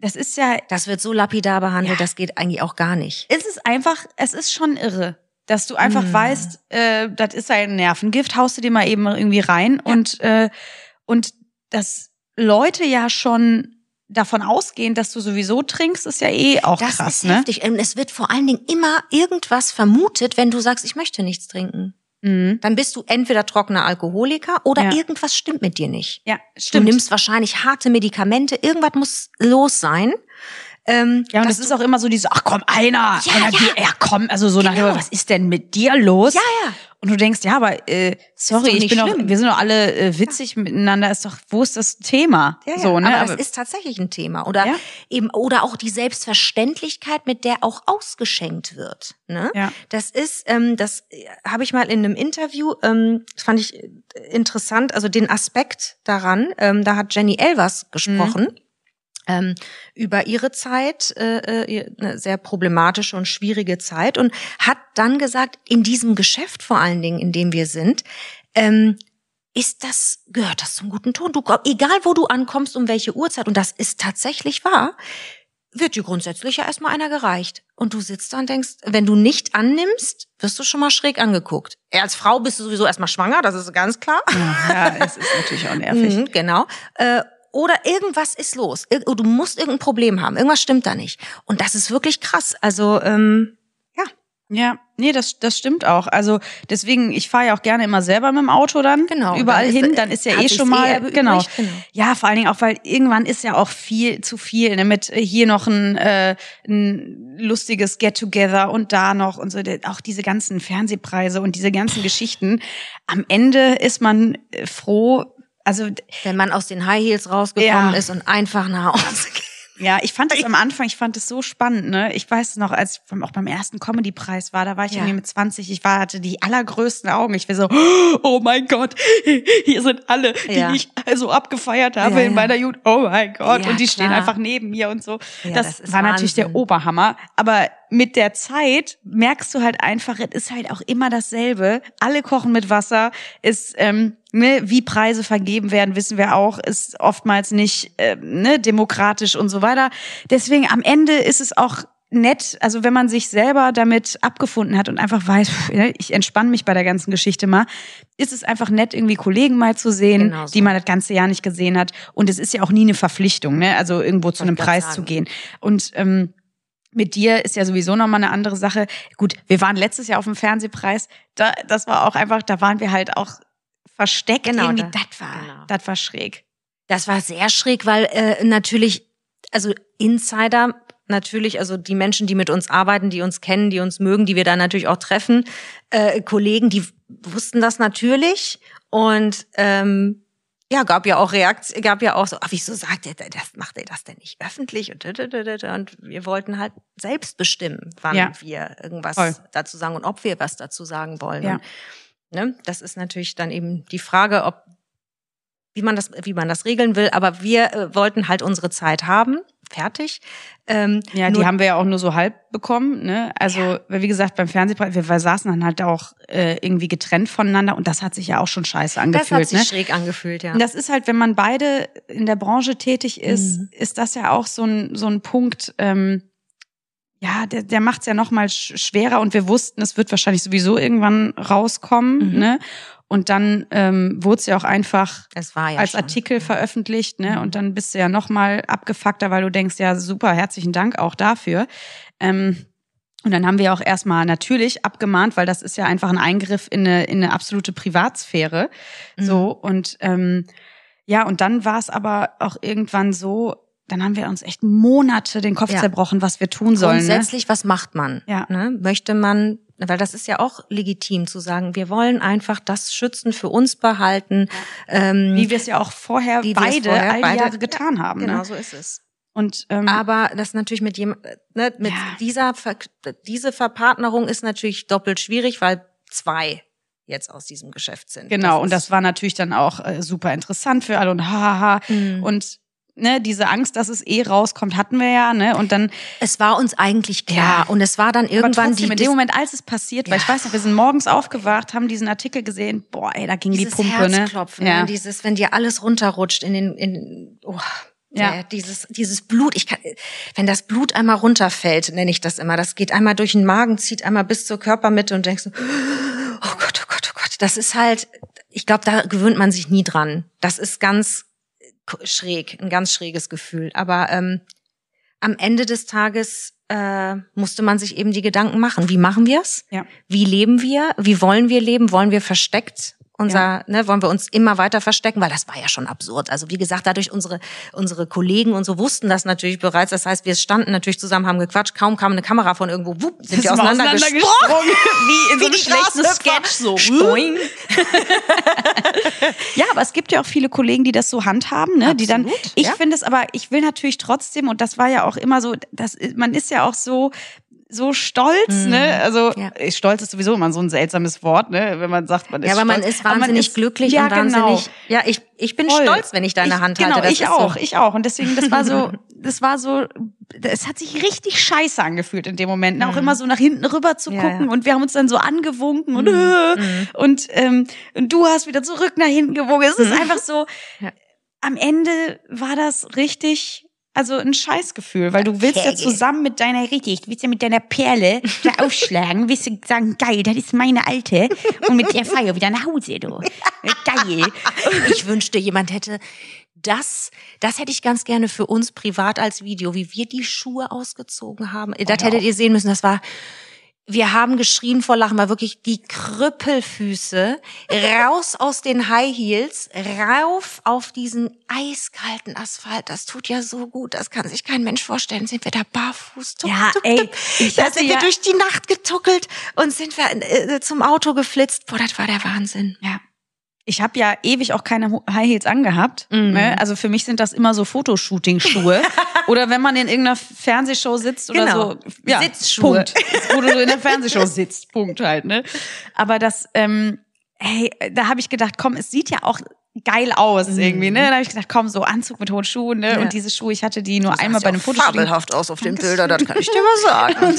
das ist ja, Das wird so lapidar behandelt, Ja. das geht eigentlich auch gar nicht. es ist einfach, es ist schon irre. Dass du einfach Mm. weißt, äh, das ist ein Nervengift, haust du dir mal eben irgendwie rein und äh, und dass Leute ja schon davon ausgehen, dass du sowieso trinkst, ist ja eh auch Das krass, ist ne? heftig. Und es wird vor allen Dingen immer irgendwas vermutet, wenn du sagst, ich möchte nichts trinken. Mhm. Dann bist du entweder trockener Alkoholiker oder Ja. irgendwas stimmt mit dir nicht. Ja, Du stimmt. nimmst wahrscheinlich harte Medikamente, irgendwas muss los sein. Ähm, ja, und das ist auch immer so diese, ach komm, einer, Ja, einer ja. Bier, ja komm, also so Genau. Motto, was ist denn mit dir los? Ja, ja. Und du denkst, ja, aber äh, sorry, doch ich nicht bin doch, schlimm. wir sind doch alle äh, witzig miteinander, ist doch, wo ist das Thema? Ja, ja, so, ne? aber, das ist tatsächlich ein Thema. Oder Ja. eben, oder auch die Selbstverständlichkeit, mit der auch ausgeschenkt wird. Ne? Ja. Das ist, ähm, das äh, habe ich mal in einem Interview, ähm, das fand ich äh, interessant, also den Aspekt daran, ähm, da hat Jenny Elvers gesprochen. Ähm, über ihre Zeit, äh, äh, eine sehr problematische und schwierige Zeit und hat dann gesagt, in diesem Geschäft vor allen Dingen, in dem wir sind, ähm, ist das, gehört das zum guten Ton. Du, egal wo du ankommst, um welche Uhrzeit, und das ist tatsächlich wahr, wird dir grundsätzlich ja erstmal einer gereicht. Und du sitzt da und denkst, wenn du nicht annimmst, wirst du schon mal schräg angeguckt. Als Frau bist du sowieso erstmal schwanger, das ist ganz klar. ja, es ist natürlich auch nervig. Mhm, genau. Oder irgendwas ist los. Du musst irgendein Problem haben. Irgendwas stimmt da nicht. Und das ist wirklich krass. Also, ähm, ja. Ja, nee, das, das stimmt auch. Also deswegen, ich fahre ja auch gerne immer selber mit dem Auto dann Genau, überall dann ist- hin. Dann ist ja eh schon eh mal erübrigt, genau. genau. Ja, vor allen Dingen auch, weil irgendwann ist ja auch viel zu viel. Ne? Mit äh, hier noch ein, äh, ein lustiges Get-Together und da noch und so. Auch diese ganzen Fernsehpreise und diese ganzen Geschichten. Am Ende ist man äh, froh. Also Wenn man aus den High Heels rausgekommen Ja. ist und einfach nach Hause geht. Ja, ich fand das am Anfang, ich fand es so spannend, ne? Ich weiß noch, als ich auch beim ersten Comedy-Preis war, da war ich Ja. irgendwie mit 20, ich war, hatte die allergrößten Augen. Ich war so, oh mein Gott, hier sind alle, die Ja. ich so abgefeiert habe Ja, in meiner Jugend. Oh mein Gott. Und die stehen klar. einfach neben mir und so. Das, das war natürlich der Wahnsinn. Oberhammer. Aber mit der Zeit merkst du halt einfach, es ist halt auch immer dasselbe. Alle kochen mit Wasser. Ist, ähm, ne, wie Preise vergeben werden, wissen wir auch, ist oftmals nicht äh, ne, demokratisch und so weiter. Deswegen am Ende ist es auch nett, also wenn man sich selber damit abgefunden hat und einfach weiß, ne, ich entspanne mich bei der ganzen Geschichte mal, ist es einfach nett, irgendwie Kollegen mal zu sehen, Genau so. die man das ganze Jahr nicht gesehen hat. Und es ist ja auch nie eine Verpflichtung, ne? also irgendwo zu einem Preis sagen. zu gehen. Und ähm, mit dir ist ja sowieso nochmal eine andere Sache. Gut, wir waren letztes Jahr auf dem Fernsehpreis. Da, das war auch einfach, da waren wir halt auch versteckt. Genau, irgendwie, da- das war, genau. das war schräg. Das war sehr schräg, weil äh, natürlich, also Insider, natürlich, also die Menschen, die mit uns arbeiten, die uns kennen, die uns mögen, die wir da natürlich auch treffen, äh, Kollegen, die wussten das natürlich und ähm, ja, gab ja auch Reaktion, gab ja auch so, ach, wieso sagt er das, macht er das denn nicht öffentlich? Und, und wir wollten halt selbst bestimmen, wann Ja. wir irgendwas Voll. dazu sagen und ob wir was dazu sagen wollen. Ja. Und, ne, das ist natürlich dann eben die Frage, ob wie man das, wie man das regeln will. Aber wir äh, wollten halt unsere Zeit haben, fertig. Ähm, Ja, die haben wir ja auch nur so halb bekommen. Ne? Also, weil wie gesagt, beim Fernsehpreis, wir, wir saßen dann halt auch äh, irgendwie getrennt voneinander und das hat sich ja auch schon scheiße Das angefühlt. hat sich ne? schräg angefühlt, ja. Und das ist halt, wenn man beide in der Branche tätig ist, Mhm. ist das ja auch so ein, so ein Punkt, ähm, ja, der, der macht es ja noch mal sch schwerer und wir wussten, es wird wahrscheinlich sowieso irgendwann rauskommen, Mhm. ne? Und dann ähm, wurde es ja auch einfach es war ja als schon. Artikel veröffentlicht, ne? Mhm. Und dann bist du ja noch mal abgefuckter, weil du denkst, ja, super, herzlichen Dank auch dafür. Ähm, und dann haben wir auch erstmal natürlich abgemahnt, weil das ist ja einfach ein Eingriff in eine, in eine absolute Privatsphäre. So, und ähm, ja, und dann war es aber auch irgendwann so, dann haben wir uns echt Monate den Kopf Ja. zerbrochen, was wir tun sollen. Ne? Grundsätzlich, was macht man? Ja. Ne? Möchte man, weil das ist ja auch legitim zu sagen, wir wollen einfach das Schützen für uns behalten. Ähm, Wie wir es ja auch vorher beide vorher all die beide- Jahre getan haben. genau Ne? so ist es. Und ähm, Aber das natürlich mit jem, ne, mit dieser Ver diese Verpartnerung ist natürlich doppelt schwierig, weil zwei jetzt aus diesem Geschäft sind. Genau, und ist- das war natürlich dann auch äh, super interessant für alle und hahaha. Mhm. Und ne, diese Angst, dass es eh rauskommt, hatten wir ja, ne? Und dann es war uns eigentlich klar Ja. und es war dann irgendwann trotzdem, die in dem Moment, als es passiert, weil Ja. ich weiß noch, wir sind morgens aufgewacht, haben diesen Artikel gesehen, boah, ey, da ging dieses die Pumpe, ne? Herzklopfen, Ja. ne? dieses, wenn dir alles runterrutscht in den, in, oh, Ja. Der, dieses, dieses Blut, ich kann, wenn das Blut einmal runterfällt, nenne ich das immer, das geht einmal durch den Magen, zieht einmal bis zur Körpermitte und denkst so, oh Gott, oh Gott, oh Gott. Das ist halt, ich glaube, da gewöhnt man sich nie dran. Das ist ganz schräg, ein ganz schräges Gefühl. Aber ähm, am Ende des Tages äh, musste man sich eben die Gedanken machen. Wie machen wir's? Ja. Wie leben wir? Wie wollen wir leben? Wollen wir versteckt unser, Ja. ne, wollen wir uns immer weiter verstecken, weil das war ja schon absurd. Also wie gesagt, dadurch unsere unsere Kollegen und so wussten das natürlich bereits. Das heißt, wir standen natürlich zusammen, haben gequatscht. Kaum kam eine Kamera von irgendwo, wupp, sind wir auseinandergesprungen. auseinandergesprungen, Wie in so einem schlechten. Sketch so. Stoing. Ja, aber es gibt ja auch viele Kollegen, die das so handhaben, ne? Die dann. Absolut, Ich ja. finde es aber, ich will natürlich trotzdem, und das war ja auch immer so, das, man ist ja auch so so stolz, ne? Also Mhm. Ja. äh, stolz ist sowieso immer so ein seltsames Wort, ne? Wenn man sagt, man ist Ja, aber man stolz. ist wahnsinnig ist- glücklich ja, und wahnsinnig. Genau. Ja, ich ich bin Voll. stolz, wenn ich deine ich, Hand genau, halte. Das ich ist auch, So. ich auch. Und deswegen, das war so, das war so, es hat sich richtig scheiße angefühlt in dem Moment. Auch immer so nach hinten rüber zu Mhm. Ja, gucken ja. Mhm. und wir haben uns dann so angewunken und äh, und, ähm, und du hast wieder zurück nach hinten gewunken. Es ist einfach so. Ja. Am Ende war das richtig. Also ein Scheißgefühl, weil du willst ja zusammen mit deiner richtig, du willst ja mit deiner Perle da aufschlagen, willst du sagen, geil, das ist meine alte und mit der Feier wieder nach Hause, du. Geil. Ich wünschte, jemand hätte das, das hätte ich ganz gerne für uns privat als Video, wie wir die Schuhe ausgezogen haben. Das hättet ihr sehen müssen. Das war, wir haben geschrien vor Lachen, war wirklich die Krüppelfüße raus aus den High Heels, rauf auf diesen eiskalten Asphalt. Das tut ja so gut. Das kann sich kein Mensch vorstellen. Sind wir da barfuß? Tuck, Ja, tuck, ey, da sind wir ja- durch die Nacht getuckelt und sind wir äh, zum Auto geflitzt. Boah, das war der Wahnsinn. Ja. Ich habe ja ewig auch keine High Heels angehabt. Mhm. Ne? Also für mich sind das immer so Fotoshooting-Schuhe. oder wenn man in irgendeiner Fernsehshow sitzt oder Genau. so. Ja, Sitzschuhe. Punkt. Wo du so in der Fernsehshow sitzt. Punkt halt. Ne? Aber das, ähm, hey, da habe ich gedacht, komm, es sieht ja auch geil aus irgendwie. Ne? Da habe ich gedacht, komm, so Anzug mit hohen Schuhen. Ne? Mhm. Ja. Und diese Schuhe, ich hatte die nur einmal bei einem Fotoshooting. fabelhaft aus auf den Bildern, das kann ich dir mal sagen.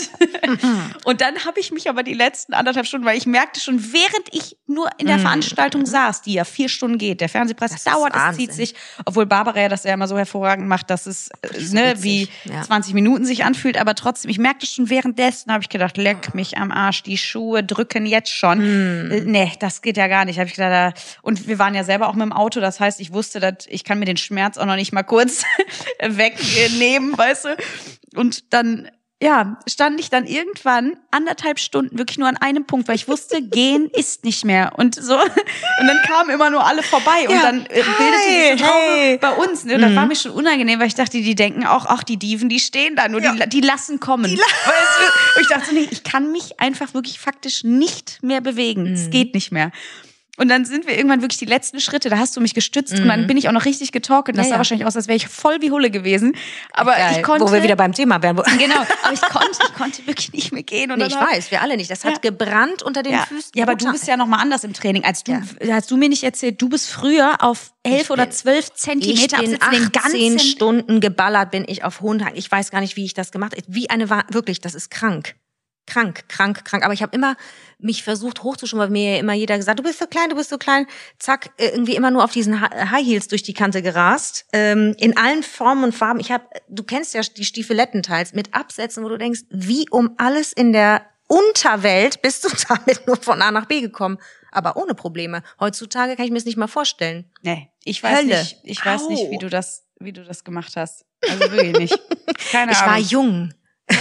Und dann habe ich mich aber die letzten anderthalb Stunden, weil ich merkte schon, während ich nur in Mhm. der Veranstaltung saß, die ja vier Stunden geht, der Fernsehpreis Das dauert, es zieht sich, obwohl Barbara ja das ja immer so hervorragend macht, dass es äh, so ne, witzig, wie ja. 20 Minuten sich anfühlt, aber trotzdem, ich merkte schon währenddessen, habe ich gedacht, leck mich am Arsch, die Schuhe drücken jetzt schon. Mhm. Äh, Nee, das geht ja gar nicht. Hab ich gedacht, da, und wir waren ja selber auch mit dem Auto, das heißt, ich wusste, dass ich kann mir den Schmerz auch noch nicht mal kurz wegnehmen, weißt du? Und dann ja, stand ich dann irgendwann anderthalb Stunden wirklich nur an einem Punkt, weil ich wusste, gehen ist nicht mehr. Und so, und dann kamen immer nur alle vorbei und Ja. dann äh, bildete sich so Traube hey. Mhm. bei uns. Ne? Und das war mir schon unangenehm, weil ich dachte, die denken auch, ach, die Dieven, die stehen da nur, die, die lassen kommen. Weißt du? Und ich dachte, so, nee, ich kann mich einfach wirklich faktisch nicht mehr bewegen. Mhm. Es geht nicht mehr. Und dann sind wir irgendwann wirklich die letzten Schritte, da hast du mich gestützt und dann bin ich auch noch richtig getalkt und das Mhm. Ja, sah ja. wahrscheinlich aus, als wäre ich voll wie Hulle gewesen. Aber Geil. ich konnte. Wo wir wieder beim Thema wären. Genau, aber ich konnte, ich konnte wirklich nicht mehr gehen. Und Nee, ich weiß, wir alle nicht. Das hat Ja. gebrannt unter den Ja, Füßen. ja, aber du bist ja noch mal anders im Training als du. Ja. Hast du mir nicht erzählt, du bist früher auf elf Ich oder zwölf ich Zentimeter bin 18 ganzen Stunden geballert bin ich auf hohen Haken. Ich weiß gar nicht, wie ich das gemacht habe. Wie eine Wa- wirklich, das ist krank. Krank, krank, krank. Aber ich habe immer mich versucht hochzuschwimmen, weil mir ja immer jeder gesagt, du bist so klein, du bist so klein. Zack, äh, irgendwie immer nur auf diesen Ha- High Heels durch die Kante gerast. Ähm, in allen Formen und Farben. Ich habe, du kennst ja die Stiefeletten-Teils mit Absätzen, wo du denkst, wie um alles in der Unterwelt bist du damit nur von A nach B gekommen. Aber ohne Probleme. Heutzutage kann ich mir das nicht mal vorstellen. Nee, ich weiß Hölle. nicht, ich weiß Au. nicht, wie du das, wie du das gemacht hast. Also wirklich nicht. Keine Ich Ahnung. war jung.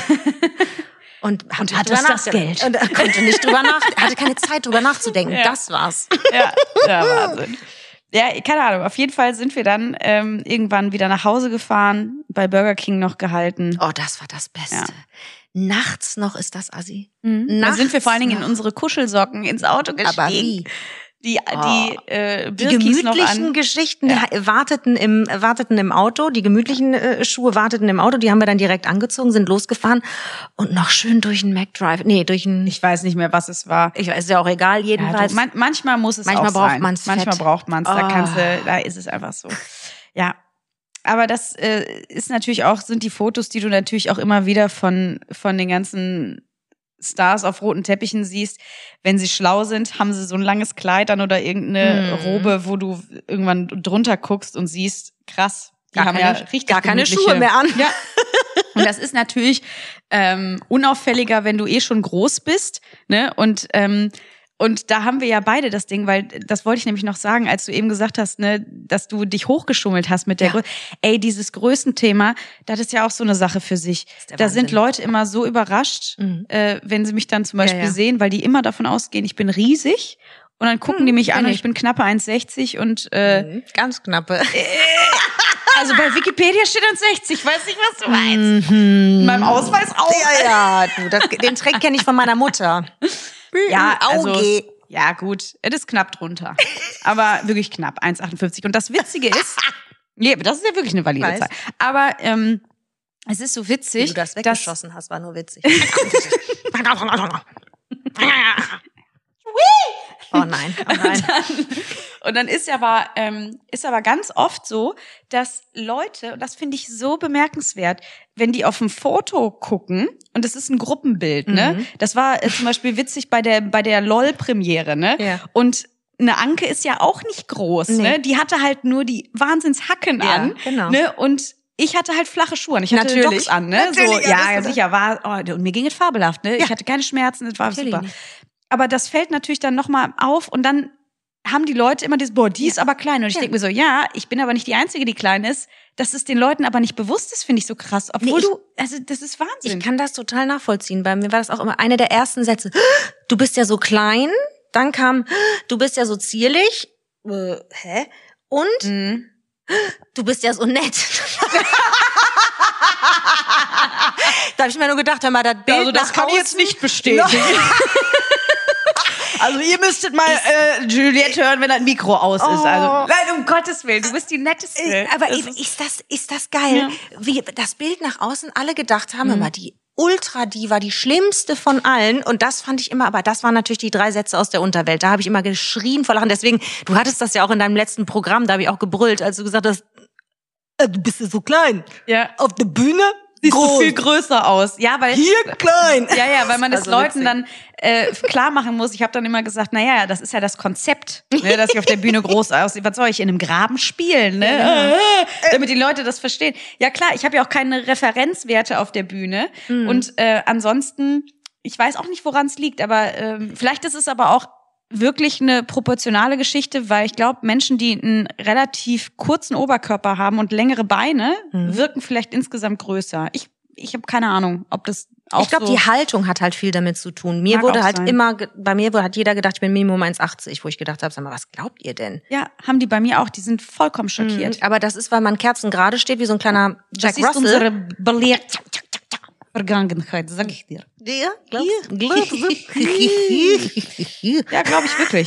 Und, hattest drüber das nachgedacht. Geld. Und äh, konnte nicht drüber nach, hatte keine Zeit drüber nachzudenken. Ja. Das war's. ja, ja, Wahnsinn. Ja, keine Ahnung. Auf jeden Fall sind wir dann ähm, irgendwann wieder nach Hause gefahren, bei Burger King noch gehalten. Oh, das war das Beste. Ja. Nachts noch ist das Assi. Da Nachts sind wir vor allen Dingen in noch. unsere Kuschelsocken ins Auto gestiegen. Aber wie? Die, die, äh, Die Birkis noch gemütlichen. Geschichten die warteten im, warteten im Auto, die gemütlichen äh, Schuhe warteten im Auto, die haben wir dann direkt angezogen, sind losgefahren und noch schön durch einen McDrive, nee, durch einen, Ich weiß nicht mehr, was es war. ich weiß, ist ja auch egal, Ja, jedenfalls. du, man, manchmal muss es Manchmal auch braucht sein. man's Manchmal fett. braucht man es. Da Ah. kannst du, da ist es einfach so. Ja. Aber das äh, ist natürlich auch, sind die Fotos, die du natürlich auch immer wieder von, von den ganzen Stars auf roten Teppichen siehst. Wenn sie schlau sind, haben sie so ein langes Kleid an oder irgendeine Mhm. Robe, wo du irgendwann drunter guckst und siehst, krass, Die Gar haben keine- ja richtig gar keine Schuhe mehr an. Ja. Und das ist natürlich ähm, unauffälliger, wenn du eh schon groß bist. Ne? Und ähm, und da haben wir ja beide das Ding, weil das wollte ich nämlich noch sagen, als du eben gesagt hast, ne, dass du dich hochgeschummelt hast mit der Ja. Größe. Ey, dieses Größenthema, das ist ja auch so eine Sache für sich. Da sind. Leute immer so überrascht, Mhm. äh, wenn sie mich dann zum Beispiel ja. sehen, weil die immer davon ausgehen, ich bin riesig. Und dann gucken Mhm, die mich an kenn und ich. ich bin knappe 1,60 und äh, Mhm. Ganz knappe. also bei Wikipedia steht 1,60. Ich weiß nicht, was du meinst. In meinem Ausweis auch. Ja, ja, du, das, den Trick kenne ich von meiner Mutter. Ja, also, Auge. ja gut, es ist knapp drunter. Aber wirklich knapp, 1,58. Und das Witzige ist, nee, das ist ja wirklich eine valide Weiß. Zahl. Aber ähm, es ist so Wie witzig, du das dass weggeschossen hast, war nur witzig. oh nein, oh nein. Und dann ist aber, ähm, ist aber ganz oft so, dass Leute, und das finde ich so bemerkenswert, wenn die auf ein Foto gucken, und das ist ein Gruppenbild, ne? Mhm. Das war äh, zum Beispiel witzig bei der, bei der LOL-Premiere, ne? Ja. Und eine Anke ist ja auch nicht groß, Nee. ne? Die hatte halt nur die Wahnsinnshacken Ja, an, genau. ne? Und ich hatte halt flache Schuhe an. Ich hatte Natürlich. Docs an, ne? Natürlich, so, ja, ja, sicher war, oh, und mir ging es fabelhaft, ne? Ja. Ich hatte keine Schmerzen, es war Natürlich super. nicht. Aber das fällt natürlich dann nochmal auf und dann haben die Leute immer dieses, boah, die ist aber klein. Und ich Ja. denke mir so, ja, ich bin aber nicht die Einzige, die klein ist. Dass es den Leuten aber nicht bewusst ist, finde ich so krass. Obwohl Nee, ich- du, also das ist Wahnsinn. Ich kann das total nachvollziehen. Bei mir war das auch immer eine der ersten Sätze. Du bist ja so klein. Dann kam, du bist ja so zierlich. Äh, hä? Und Mhm. du bist ja so nett. da habe ich mir nur gedacht, hör mal, das Bild Also das kann ich außen, jetzt nicht bestätigen. Also ihr müsstet mal äh, Juliette hören, wenn das Mikro aus ist. Also Oh. nein, um Gottes Willen, du bist die netteste. Äh, Aber Das ist, ist- ist das, ist das geil? Ja. Wie das Bild nach außen alle gedacht haben, Mhm. immer die Ultra-Diva, die schlimmste von allen. Und das fand ich immer, aber das waren natürlich die drei Sätze aus der Unterwelt. Da habe ich immer geschrien vor Lachen. Deswegen, du hattest das ja auch in deinem letzten Programm, da habe ich auch gebrüllt, als du gesagt hast, äh, du bist ja so klein. ja, Auf der Bühne siehst du groß. viel größer aus. Ja, weil Hier klein. Ja, ja, weil man das Also Leuten witzig. dann äh, klar machen muss. Ich habe dann immer gesagt, na ja, das ist ja das Konzept, ne, dass ich auf der Bühne groß aussehe. Was soll ich in einem Graben spielen, ne? genau. Äh, damit die Leute das verstehen. Ja klar, ich habe ja auch keine Referenzwerte auf der Bühne Mhm. und äh, ansonsten, ich weiß auch nicht, woran es liegt, aber ähm, vielleicht ist es aber auch wirklich eine proportionale Geschichte, weil ich glaube, Menschen, die einen relativ kurzen Oberkörper haben und längere Beine, Mhm. wirken vielleicht insgesamt größer. Ich, ich habe keine Ahnung, ob das auch ich glaube, so die Haltung hat halt viel damit zu tun. Mir wurde halt sein. immer, bei mir hat jeder gedacht, ich bin Minimum 1,80, wo ich gedacht habe, sag mal, was glaubt ihr denn? Ja, haben die bei mir auch. Die sind vollkommen schockiert. Mhm, Aber das ist, weil man Kerzen gerade steht, wie so ein kleiner Jack das ist Russell. unsere belehrte Vergangenheit, sag ich dir. Ja, glaubst, glaubst du? Ja, glaube ich wirklich.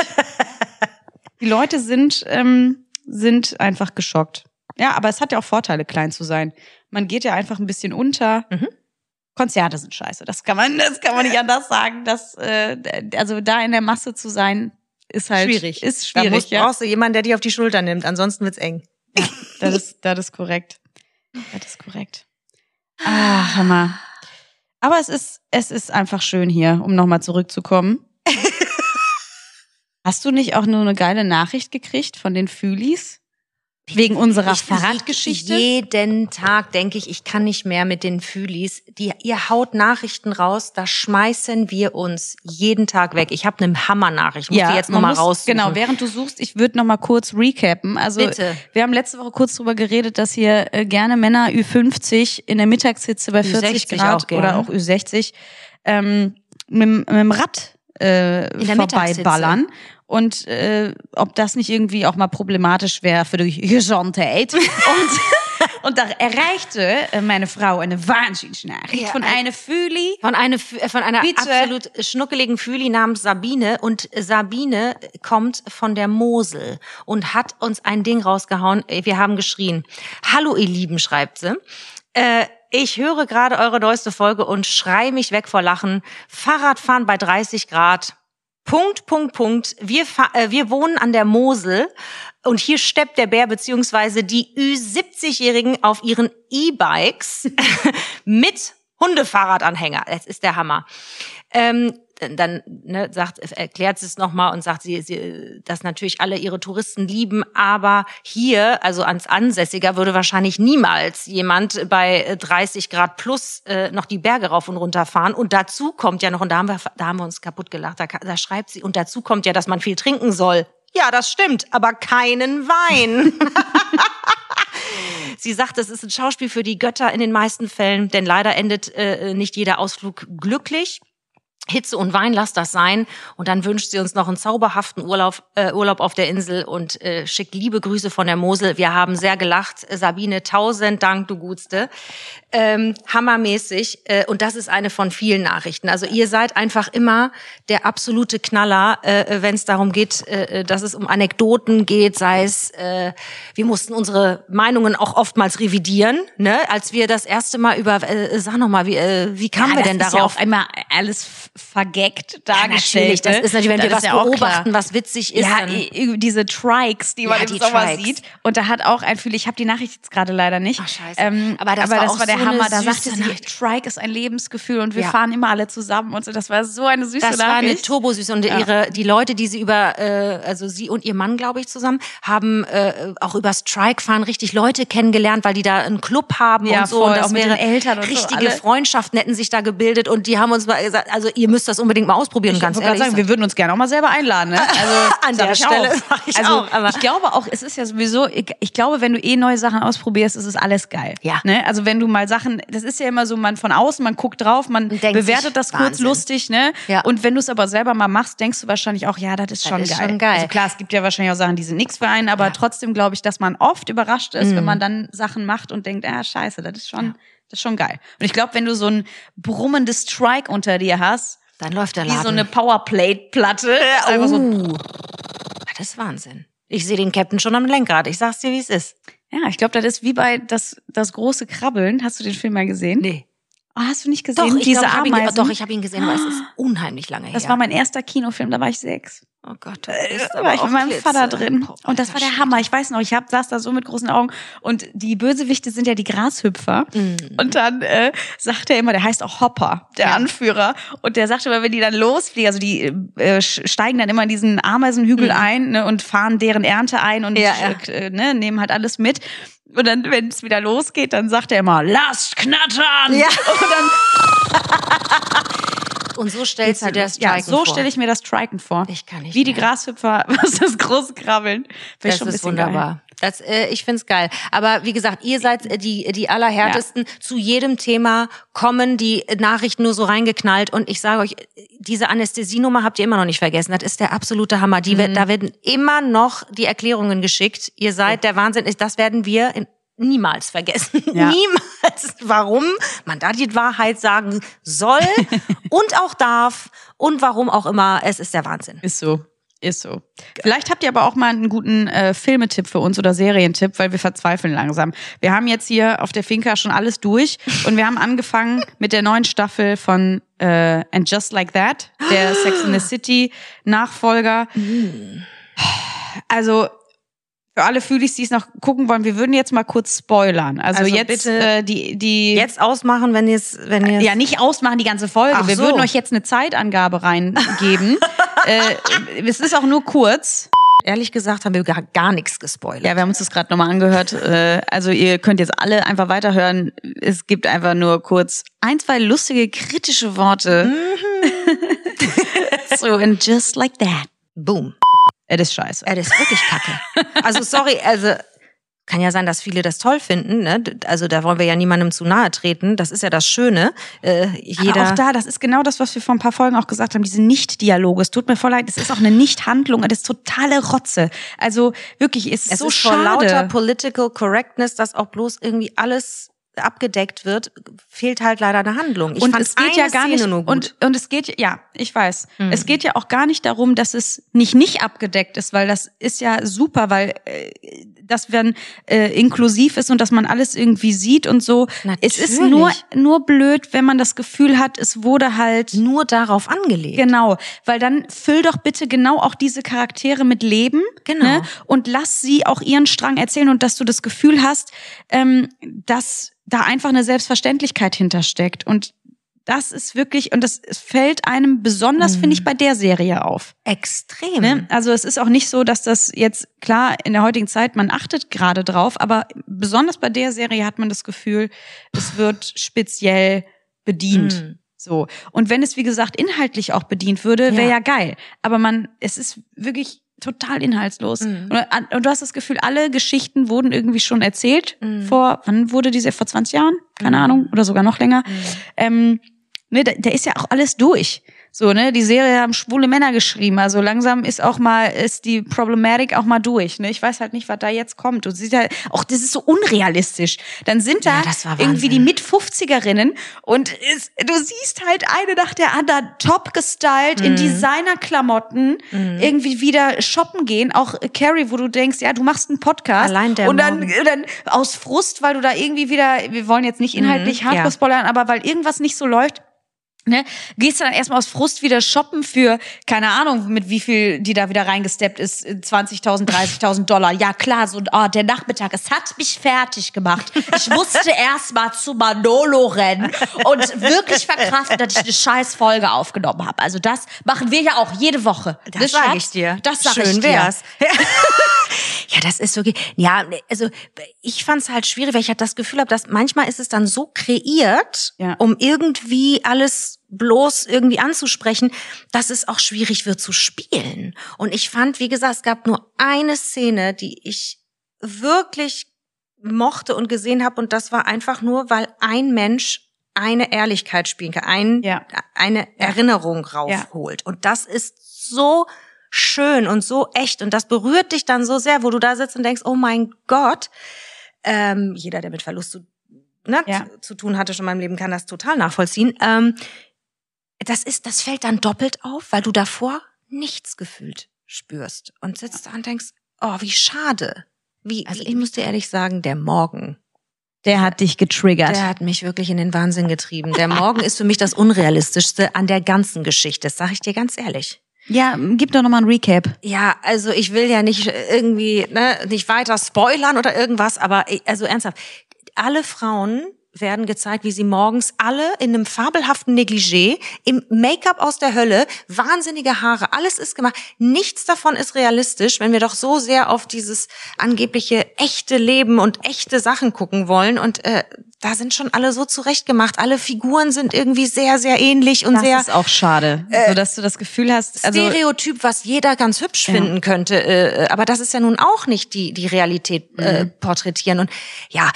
Die Leute sind, ähm, sind einfach geschockt. Ja, aber es hat ja auch Vorteile, klein zu sein. Man geht ja einfach ein bisschen unter. Mhm. Konzerte sind scheiße. Das kann man, das kann man nicht anders sagen. Das, äh, also da in der Masse zu sein, ist halt schwierig. Ist Da schwierig. musst, ja. brauchst du jemanden, der dich auf die Schulter nimmt, ansonsten wird's eng. Das ist, das ist korrekt. Das ist korrekt. Ah, Hammer. Aber es ist, es ist einfach schön hier, um nochmal zurückzukommen. Hast du nicht auch nur eine geile Nachricht gekriegt von den Fühlis? Wegen unserer Ich- Fahrradgeschichte? Jeden Tag denke ich, ich kann nicht mehr mit den Fühlis. Die, ihr haut Nachrichten raus, da schmeißen wir uns jeden Tag weg. Ich habe eine Hammer-Nachricht, muss die jetzt nochmal raussuchen. Genau, während du suchst, ich würde nochmal kurz recappen. Also Bitte. wir haben letzte Woche kurz drüber geredet, dass hier äh, gerne Männer Ü50 in der Mittagshitze bei 40 Ü60 Grad auch oder auch Ü60 ähm, mit, mit dem Rad äh, vorbeiballern. Und äh, ob das nicht irgendwie auch mal problematisch wäre für die Gesundheit. Und, und da erreichte äh, meine Frau eine Wahnsinnsnachricht Ja, von ein- einer Füli. Von, eine, äh, von einer Bitte. absolut schnuckeligen Fühli namens Sabine. Und Sabine kommt von der Mosel und hat uns ein Ding rausgehauen. Wir haben geschrien. Hallo ihr Lieben, schreibt sie. Äh, ich höre gerade eure neueste Folge und schrei mich weg vor Lachen. Fahrradfahren bei 30 Grad. Punkt, Punkt, Punkt. Wir, äh, wir wohnen an der Mosel und hier steppt der Bär beziehungsweise die Ü70-Jährigen auf ihren E-Bikes mit Hundefahrradanhänger. Das ist der Hammer. Ähm, dann ne, sagt, erklärt sie es nochmal und sagt sie, sie, dass natürlich alle ihre Touristen lieben, aber hier, also ans Ansässiger, würde wahrscheinlich niemals jemand bei 30 Grad plus äh, noch die Berge rauf und runter fahren. Und dazu kommt ja noch, und da haben wir, da haben wir uns kaputt gelacht, da, da schreibt sie, und dazu kommt ja, dass man viel trinken soll. Ja, das stimmt, aber keinen Wein. Sie sagt, es ist ein Schauspiel für die Götter in den meisten Fällen, denn leider endet äh, nicht jeder Ausflug glücklich. Hitze und Wein, lass das sein. Und dann wünscht sie uns noch einen zauberhaften Urlaub, äh, Urlaub auf der Insel und äh, schickt liebe Grüße von der Mosel. Wir haben sehr gelacht. Sabine, tausend Dank, du Gutste. Ähm, hammermäßig. Äh, und das ist eine von vielen Nachrichten. Also ihr seid einfach immer der absolute Knaller, äh, wenn es darum geht, äh, dass es um Anekdoten geht, sei es, äh, wir mussten unsere Meinungen auch oftmals revidieren, ne? Als wir das erste Mal über, äh, sag noch mal, wie, äh, wie kamen Ja, wir denn darauf? Ja auf einmal alles vergeckt dargestellt. natürlich, das ne? ist natürlich, wenn wir Das was ja auch beobachten, klar. was witzig ist, Ja, dann- diese Trikes, die man Ja, im die Sommer Trikes. sieht. Und da hat auch ein Fühl, ich habe die Nachricht jetzt gerade leider nicht. Ach, scheiße. Ähm, Aber das war auch der so eine Hammer. Da sagte sie, Nachricht. Trike ist ein Lebensgefühl und wir Ja. fahren immer alle zusammen und so. Das war so eine süße Das war eine Nachricht. turbosüße und ihre die Leute, die sie über äh, also sie und ihr Mann, glaube ich, zusammen haben äh, auch über Strike fahren richtig Leute kennengelernt, weil die da einen Club haben Ja, und so voll, und das auch mit den Eltern und so, richtige. Freundschaften hätten sich da gebildet und die haben uns mal gesagt, also ihr müsst das unbedingt mal ausprobieren, Ich ganz ehrlich. sagen, wir würden uns gerne auch mal selber einladen. Ne? Also An der ich Stelle ich also auch, aber- ich glaube auch, es ist ja sowieso, ich, ich glaube, wenn du eh neue Sachen ausprobierst, ist es alles geil. Ja. Ne? Also wenn du mal Sachen, das ist ja immer so, man von außen, man guckt drauf, man denkt bewertet das kurz Wahnsinn. lustig, ne? Ja. Und wenn du es aber selber mal machst, denkst du wahrscheinlich auch, ja, das ist Das schon ist geil. schon geil. Also klar, es gibt ja wahrscheinlich auch Sachen, die sind nichts für einen, aber trotzdem glaube ich, dass man oft überrascht ist, Mhm. wenn man dann Sachen macht und denkt, ah, scheiße, das ist schon, das ist schon geil. Und ich glaube, wenn du so ein brummendes Strike unter dir hast, Dann läuft der wie Laden. so eine Powerplate-Platte. einfach so, uh. Das ist Wahnsinn. Ich sehe den Captain schon am Lenkrad. Ich sag's dir, wie es ist. ja, ich glaube, das ist wie bei das, das große Krabbeln. Hast du den Film mal gesehen? Nee. Oh, hast du nicht gesehen? Doch, ich, Diese glaub, ich hab ihn, Ameisen? doch, ich habe ihn gesehen, aber es ist unheimlich lange Das her. war mein erster Kinofilm, da war ich sechs. oh Gott, du Da bist war ich mit meinem klitze. Vater drin. Und das war der. Hammer. Ich weiß noch, ich hab, saß da so mit großen Augen. Und die Bösewichte sind ja die Grashüpfer. Und dann äh, sagt er immer, der heißt auch Hopper, der Ja. Anführer. Und der sagt immer, wenn die dann losfliegen, also die äh, sch- steigen dann immer in diesen Ameisenhügel ein ne, und fahren deren Ernte ein und Ja, äh, ne, nehmen halt alles mit. Und dann, wenn es wieder losgeht, dann sagt er immer, lasst knattern! Ja. Und dann Und so stellst du dir das ja, Striken so vor. stelle ich mir das Striken vor. Ich kann nicht Wie die mehr. Grashüpfer, was das große Krabbeln. Das ein ist wunderbar. Das, äh, ich find's geil. Aber wie gesagt, ihr seid äh, die, die allerhärtesten. Zu jedem Thema kommen die Nachrichten nur so reingeknallt. Und ich sage euch, diese Anästhesienummer habt ihr immer noch nicht vergessen. Das ist der absolute Hammer. Die Mhm. da werden immer noch die Erklärungen geschickt. Ihr seid der Wahnsinn. Das werden wir in, niemals vergessen. Ja. Niemals. Warum man da die Wahrheit sagen soll und auch darf und warum auch immer. Es ist der Wahnsinn. Ist so. Ist so. Vielleicht habt ihr aber auch mal einen guten äh, Filmetipp für uns oder Serientipp, weil wir verzweifeln langsam. Wir haben jetzt hier auf der Finca schon alles durch und wir haben angefangen mit der neuen Staffel von äh, And Just Like That, der Sex in the City Nachfolger. Also für alle Fühlis, die es noch gucken wollen, wir würden jetzt mal kurz spoilern. Also, Also jetzt äh, die die Jetzt ausmachen, wenn ihr es, wenn ihr ja, nicht ausmachen die ganze Folge. Ach Wir so. würden euch jetzt eine Zeitangabe reingeben. äh, es ist auch nur kurz. Ehrlich gesagt haben wir gar, gar nichts gespoilert. Ja, wir haben uns das gerade nochmal angehört. Äh, also ihr könnt jetzt alle einfach weiterhören. Es gibt einfach nur kurz ein, zwei lustige, kritische Worte. so, and just like that. Boom. Es ist scheiße. Das ist wirklich kacke. Also sorry, also kann ja sein, dass viele das toll finden. Ne? Also da wollen wir ja niemandem zu nahe treten. Das ist ja das Schöne. Äh, jeder. Aber auch da, das ist genau das, was wir vor ein paar Folgen auch gesagt haben, diese Nicht-Dialoge. Es tut mir voll leid, es ist auch eine Nicht-Handlung, das ist totale Rotze. Also wirklich, es ist es so ist vor schade. lauter Political Correctness, dass auch bloß irgendwie alles abgedeckt wird, fehlt halt leider eine Handlung. Ich und fand es geht ja gar Szene nicht nur gut. und und es geht ja ich weiß Mhm. es geht ja auch gar nicht darum dass es nicht nicht abgedeckt ist weil das ist ja super weil äh, das wenn äh, inklusiv ist und dass man alles irgendwie sieht und so es ist Natürlich. nur nur blöd wenn man das Gefühl hat es wurde halt nur darauf angelegt. Genau, weil dann füll doch bitte genau auch diese Charaktere mit Leben Genau. ne? und lass sie auch ihren Strang erzählen und dass du das Gefühl hast, ähm, dass da einfach eine Selbstverständlichkeit hintersteckt und das ist wirklich, und das fällt einem besonders, finde ich, bei der Serie auf. Extrem. Ne? Also es ist auch nicht so, dass das jetzt, klar, in der heutigen Zeit, man achtet gerade drauf, aber besonders bei der Serie hat man das Gefühl, es wird speziell bedient. Mhm. So. Und wenn es, wie gesagt, inhaltlich auch bedient würde, wäre Ja. ja geil. Aber man, es ist wirklich total inhaltslos. Mhm. Und, und du hast das Gefühl, alle Geschichten wurden irgendwie schon erzählt. Mhm. Vor, wann wurde diese? Vor 20 Jahren? Keine Mhm. Ahnung. Oder sogar noch länger. Mhm. Ähm, ne, da, da ist ja auch alles durch. So, ne, die Serie haben schwule Männer geschrieben. Also langsam ist auch mal, ist die Problematik auch mal durch. Ne? Ich weiß halt nicht, was da jetzt kommt. Du siehst halt, auch das ist so unrealistisch. Dann sind da Ja, das war irgendwie die Wahnsinn. mit 50erinnen und es, du siehst halt eine nach der anderen top gestylt in Mhm. Designerklamotten irgendwie wieder shoppen gehen. Auch Carrie, wo du denkst, ja, du machst einen Podcast. Allein der und dann, Morgen. dann aus Frust, weil du da irgendwie wieder, wir wollen jetzt nicht inhaltlich Mhm, hardcore ja. spoilern, aber weil irgendwas nicht so läuft, Ne, gehst du dann erstmal aus Frust wieder shoppen für, keine Ahnung, mit wie viel die da wieder reingesteppt ist, 20.000, 30.000 Dollar. Ja klar, so oh, der Nachmittag, es hat mich fertig gemacht. Ich musste erstmal zu Manolo rennen und wirklich verkraften, dass ich eine scheiß Folge aufgenommen habe. Also das machen wir ja auch jede Woche. Das Ne, sage ich dir. Das sag Schön ich dir. wär's. ja, das ist wirklich. Ja, also ich fand's halt schwierig, weil ich halt das Gefühl habe, dass manchmal ist es dann so kreiert, Ja. um irgendwie alles bloß irgendwie anzusprechen, dass es auch schwierig wird zu spielen. Und ich fand, wie gesagt, es gab nur eine Szene, die ich wirklich mochte und gesehen habe, und das war einfach nur, weil ein Mensch eine Ehrlichkeit spielen kann, ein, Ja. eine Erinnerung raufholt. Und das ist so schön und so echt und das berührt dich dann so sehr, wo du da sitzt und denkst, oh mein Gott, ähm, jeder, der mit Verlust zu, ne, Ja. zu, zu tun hatte schon in meinem Leben, kann das total nachvollziehen. Ähm, das ist, das fällt dann doppelt auf, weil du davor nichts gefühlt spürst und sitzt da und denkst, oh, wie schade. Wie, Also ich muss dir ehrlich sagen, der Morgen, Der hat dich getriggert. der hat mich wirklich in den Wahnsinn getrieben. Der Morgen ist für mich das Unrealistischste an der ganzen Geschichte, das sage ich dir ganz ehrlich. ja, gib doch nochmal ein Recap. Ja, also ich will ja nicht irgendwie, ne, nicht weiter spoilern oder irgendwas, aber also ernsthaft, alle Frauen werden gezeigt, wie sie morgens alle in einem fabelhaften Negligé, im Make-up aus der Hölle, wahnsinnige Haare, alles ist gemacht. Nichts davon ist realistisch, wenn wir doch so sehr auf dieses angebliche echte Leben und echte Sachen gucken wollen. Und äh, da sind schon alle so zurechtgemacht. Alle Figuren sind irgendwie sehr, sehr ähnlich und Das sehr ist auch schade, so dass du das Gefühl hast, also Stereotyp, was jeder ganz hübsch finden könnte. Äh, aber das ist ja nun auch nicht die, die Realität äh, Mhm. porträtieren. Und ja,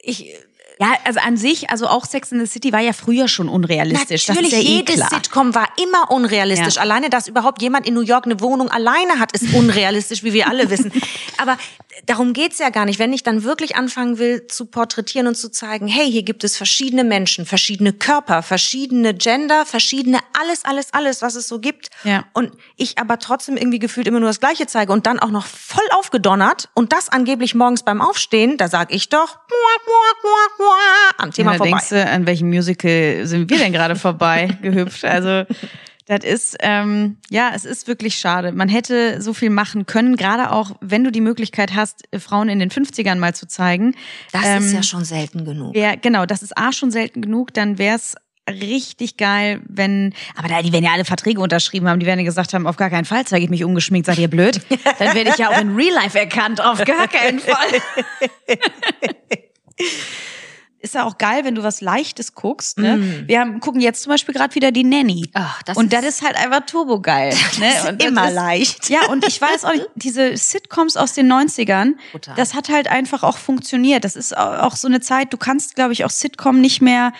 ich Ja, also an sich, also auch Sex in the City war ja früher schon unrealistisch. natürlich das ist ja eh jede klar. Sitcom war immer unrealistisch. Ja. Alleine, dass überhaupt jemand in New York eine Wohnung alleine hat, ist unrealistisch, wie wir alle wissen. Aber darum geht's ja gar nicht. Wenn ich dann wirklich anfangen will zu porträtieren und zu zeigen, hey, hier gibt es verschiedene Menschen, verschiedene Körper, verschiedene Gender, verschiedene alles, alles, alles, was es so gibt. Ja. Und ich aber trotzdem irgendwie gefühlt immer nur das Gleiche zeige und dann auch noch voll aufgedonnert und das angeblich morgens beim Aufstehen, da sag ich doch am Thema ja, vorbei. denkst du, an welchem Musical sind wir denn gerade vorbei gehüpft? Also das ist, ähm, ja, es ist wirklich schade. Man hätte so viel machen können, gerade auch, wenn du die Möglichkeit hast, äh, Frauen in den 50ern mal zu zeigen. Das Ähm, ist ja schon selten genug. Wär, genau, das ist A schon selten genug, dann wär's richtig geil, wenn, aber da, die werden ja alle Verträge unterschrieben haben, die werden ja gesagt haben, auf gar keinen Fall zeige ich mich ungeschminkt, seid ihr blöd? Dann werde ich ja auch in Real Life erkannt, auf gar keinen Fall. Ist ja auch geil, wenn du was Leichtes guckst. Ne? Mm. Wir haben, gucken jetzt zum Beispiel gerade wieder die Nanny. Ach, das und ist- das ist halt einfach turbo geil. Ne? ist Und immer leicht. Ja, und ich weiß auch nicht, diese Sitcoms aus den 90ern, Total. das hat halt einfach auch funktioniert. Das ist au- auch so eine Zeit, du kannst, glaube ich, auch Sitcom nicht mehr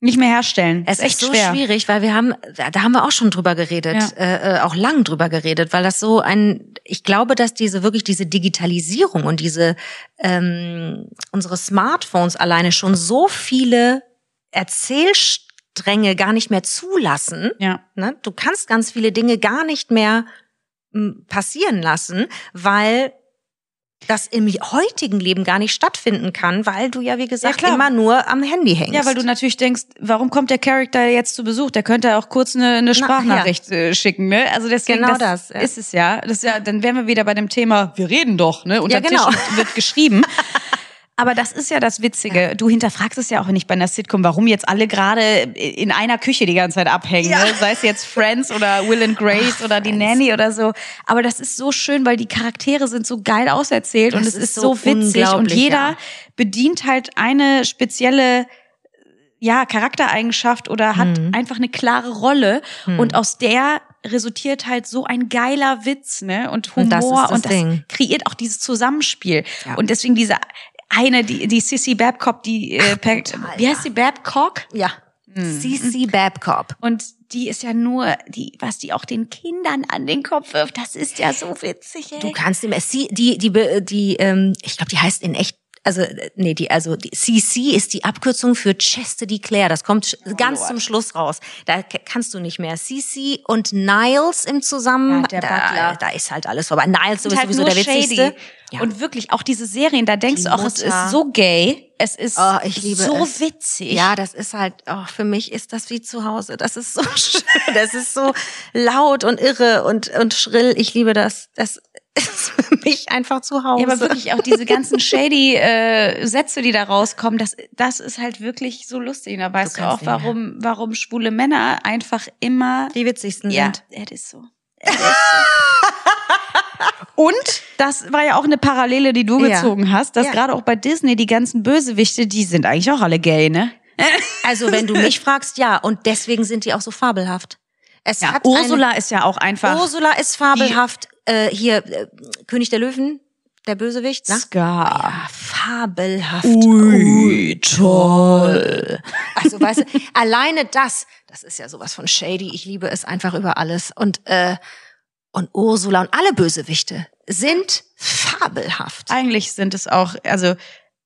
nicht mehr herstellen. Es ist echt so schwer. schwierig, weil wir haben, da haben wir auch schon drüber geredet, Ja. äh, äh, auch lang drüber geredet, weil das so ein, ich glaube, dass diese wirklich diese Digitalisierung und diese ähm, unsere Smartphones alleine schon so viele Erzählstränge gar nicht mehr zulassen. Ja. Ne? Du kannst ganz viele Dinge gar nicht mehr passieren lassen, weil das im heutigen Leben gar nicht stattfinden kann, weil du ja, wie gesagt, klar. immer nur am Handy hängst. Ja, weil du natürlich denkst, warum kommt der Charakter jetzt zu Besuch? Der könnte ja auch kurz eine, eine Sprachnachricht äh, schicken, ne? Also deswegen Genau das, das, ja. ist es ja. Das ja. Dann wären wir wieder bei dem Thema, wir reden doch, ne? Unter Ja, genau. Tisch wird geschrieben. Aber das ist ja das Witzige. Du hinterfragst es ja auch nicht bei einer Sitcom, warum jetzt alle gerade in einer Küche die ganze Zeit abhängen. Ja. Ne? Sei es jetzt Friends oder Will and Grace oder die Nanny oder so. Aber das ist so schön, weil die Charaktere sind so geil auserzählt und Das es ist ist so so witzig und jeder ja. bedient halt eine spezielle ja, Charaktereigenschaft oder hat Mhm. einfach eine klare Rolle und aus der resultiert halt so ein geiler Witz, ne? Und Humor Und das ist das und das kreiert auch dieses Zusammenspiel. Ja. Und deswegen diese eine, die, die Sissy Babcock, die, äh, per, wie heißt die Babcock? Ja. Hm. CC Babcock. Und die ist ja nur, die, was die auch den Kindern an den Kopf wirft, das ist ja so witzig, ey. Du kannst sie, die, die, die, die ähm, ich glaube, die heißt in echt, also, nee, die, also, die CC ist die Abkürzung für Chastity Claire. Das kommt sch- ganz Oh Lord. zum Schluss raus. Da kannst du nicht mehr. CC und Niles im Zusammen, Ja, der da, Butler. da ist halt alles vorbei. Niles ist halt sowieso der witzigste. Ja. Und wirklich auch diese Serien, da denkst Die du auch, es Mutter. ist so gay, es ist Oh, so es. witzig. Ja, das ist halt, oh, für mich ist das wie zu Hause. Das ist so schön. Das ist so laut und irre und, und schrill. Ich liebe das. Das ist für mich einfach zu Hause. Ja, aber wirklich auch diese ganzen shady äh, Sätze, die da rauskommen, das, das ist halt wirklich so lustig. Da weißt du, kannst auch, warum, warum schwule Männer einfach immer die witzigsten ja, sind. es ist so. Es ist so. Und das war ja auch eine Parallele, die du Ja. gezogen hast, dass Ja. gerade auch bei Disney die ganzen Bösewichte, die sind eigentlich auch alle gay, ne? Also, wenn du mich fragst, ja. Und deswegen sind die auch so fabelhaft. Es Ja, hat Ursula ist ja auch Eine, einfach Ursula ist fabelhaft. Äh, hier, äh, König der Löwen, der Bösewicht. Na? Scar. Ja, fabelhaft. Ui, toll. Also, weißt du, alleine das, das ist ja sowas von shady. Ich liebe es einfach über alles. Und, äh, und Ursula und alle Bösewichte sind fabelhaft. Eigentlich sind es auch, also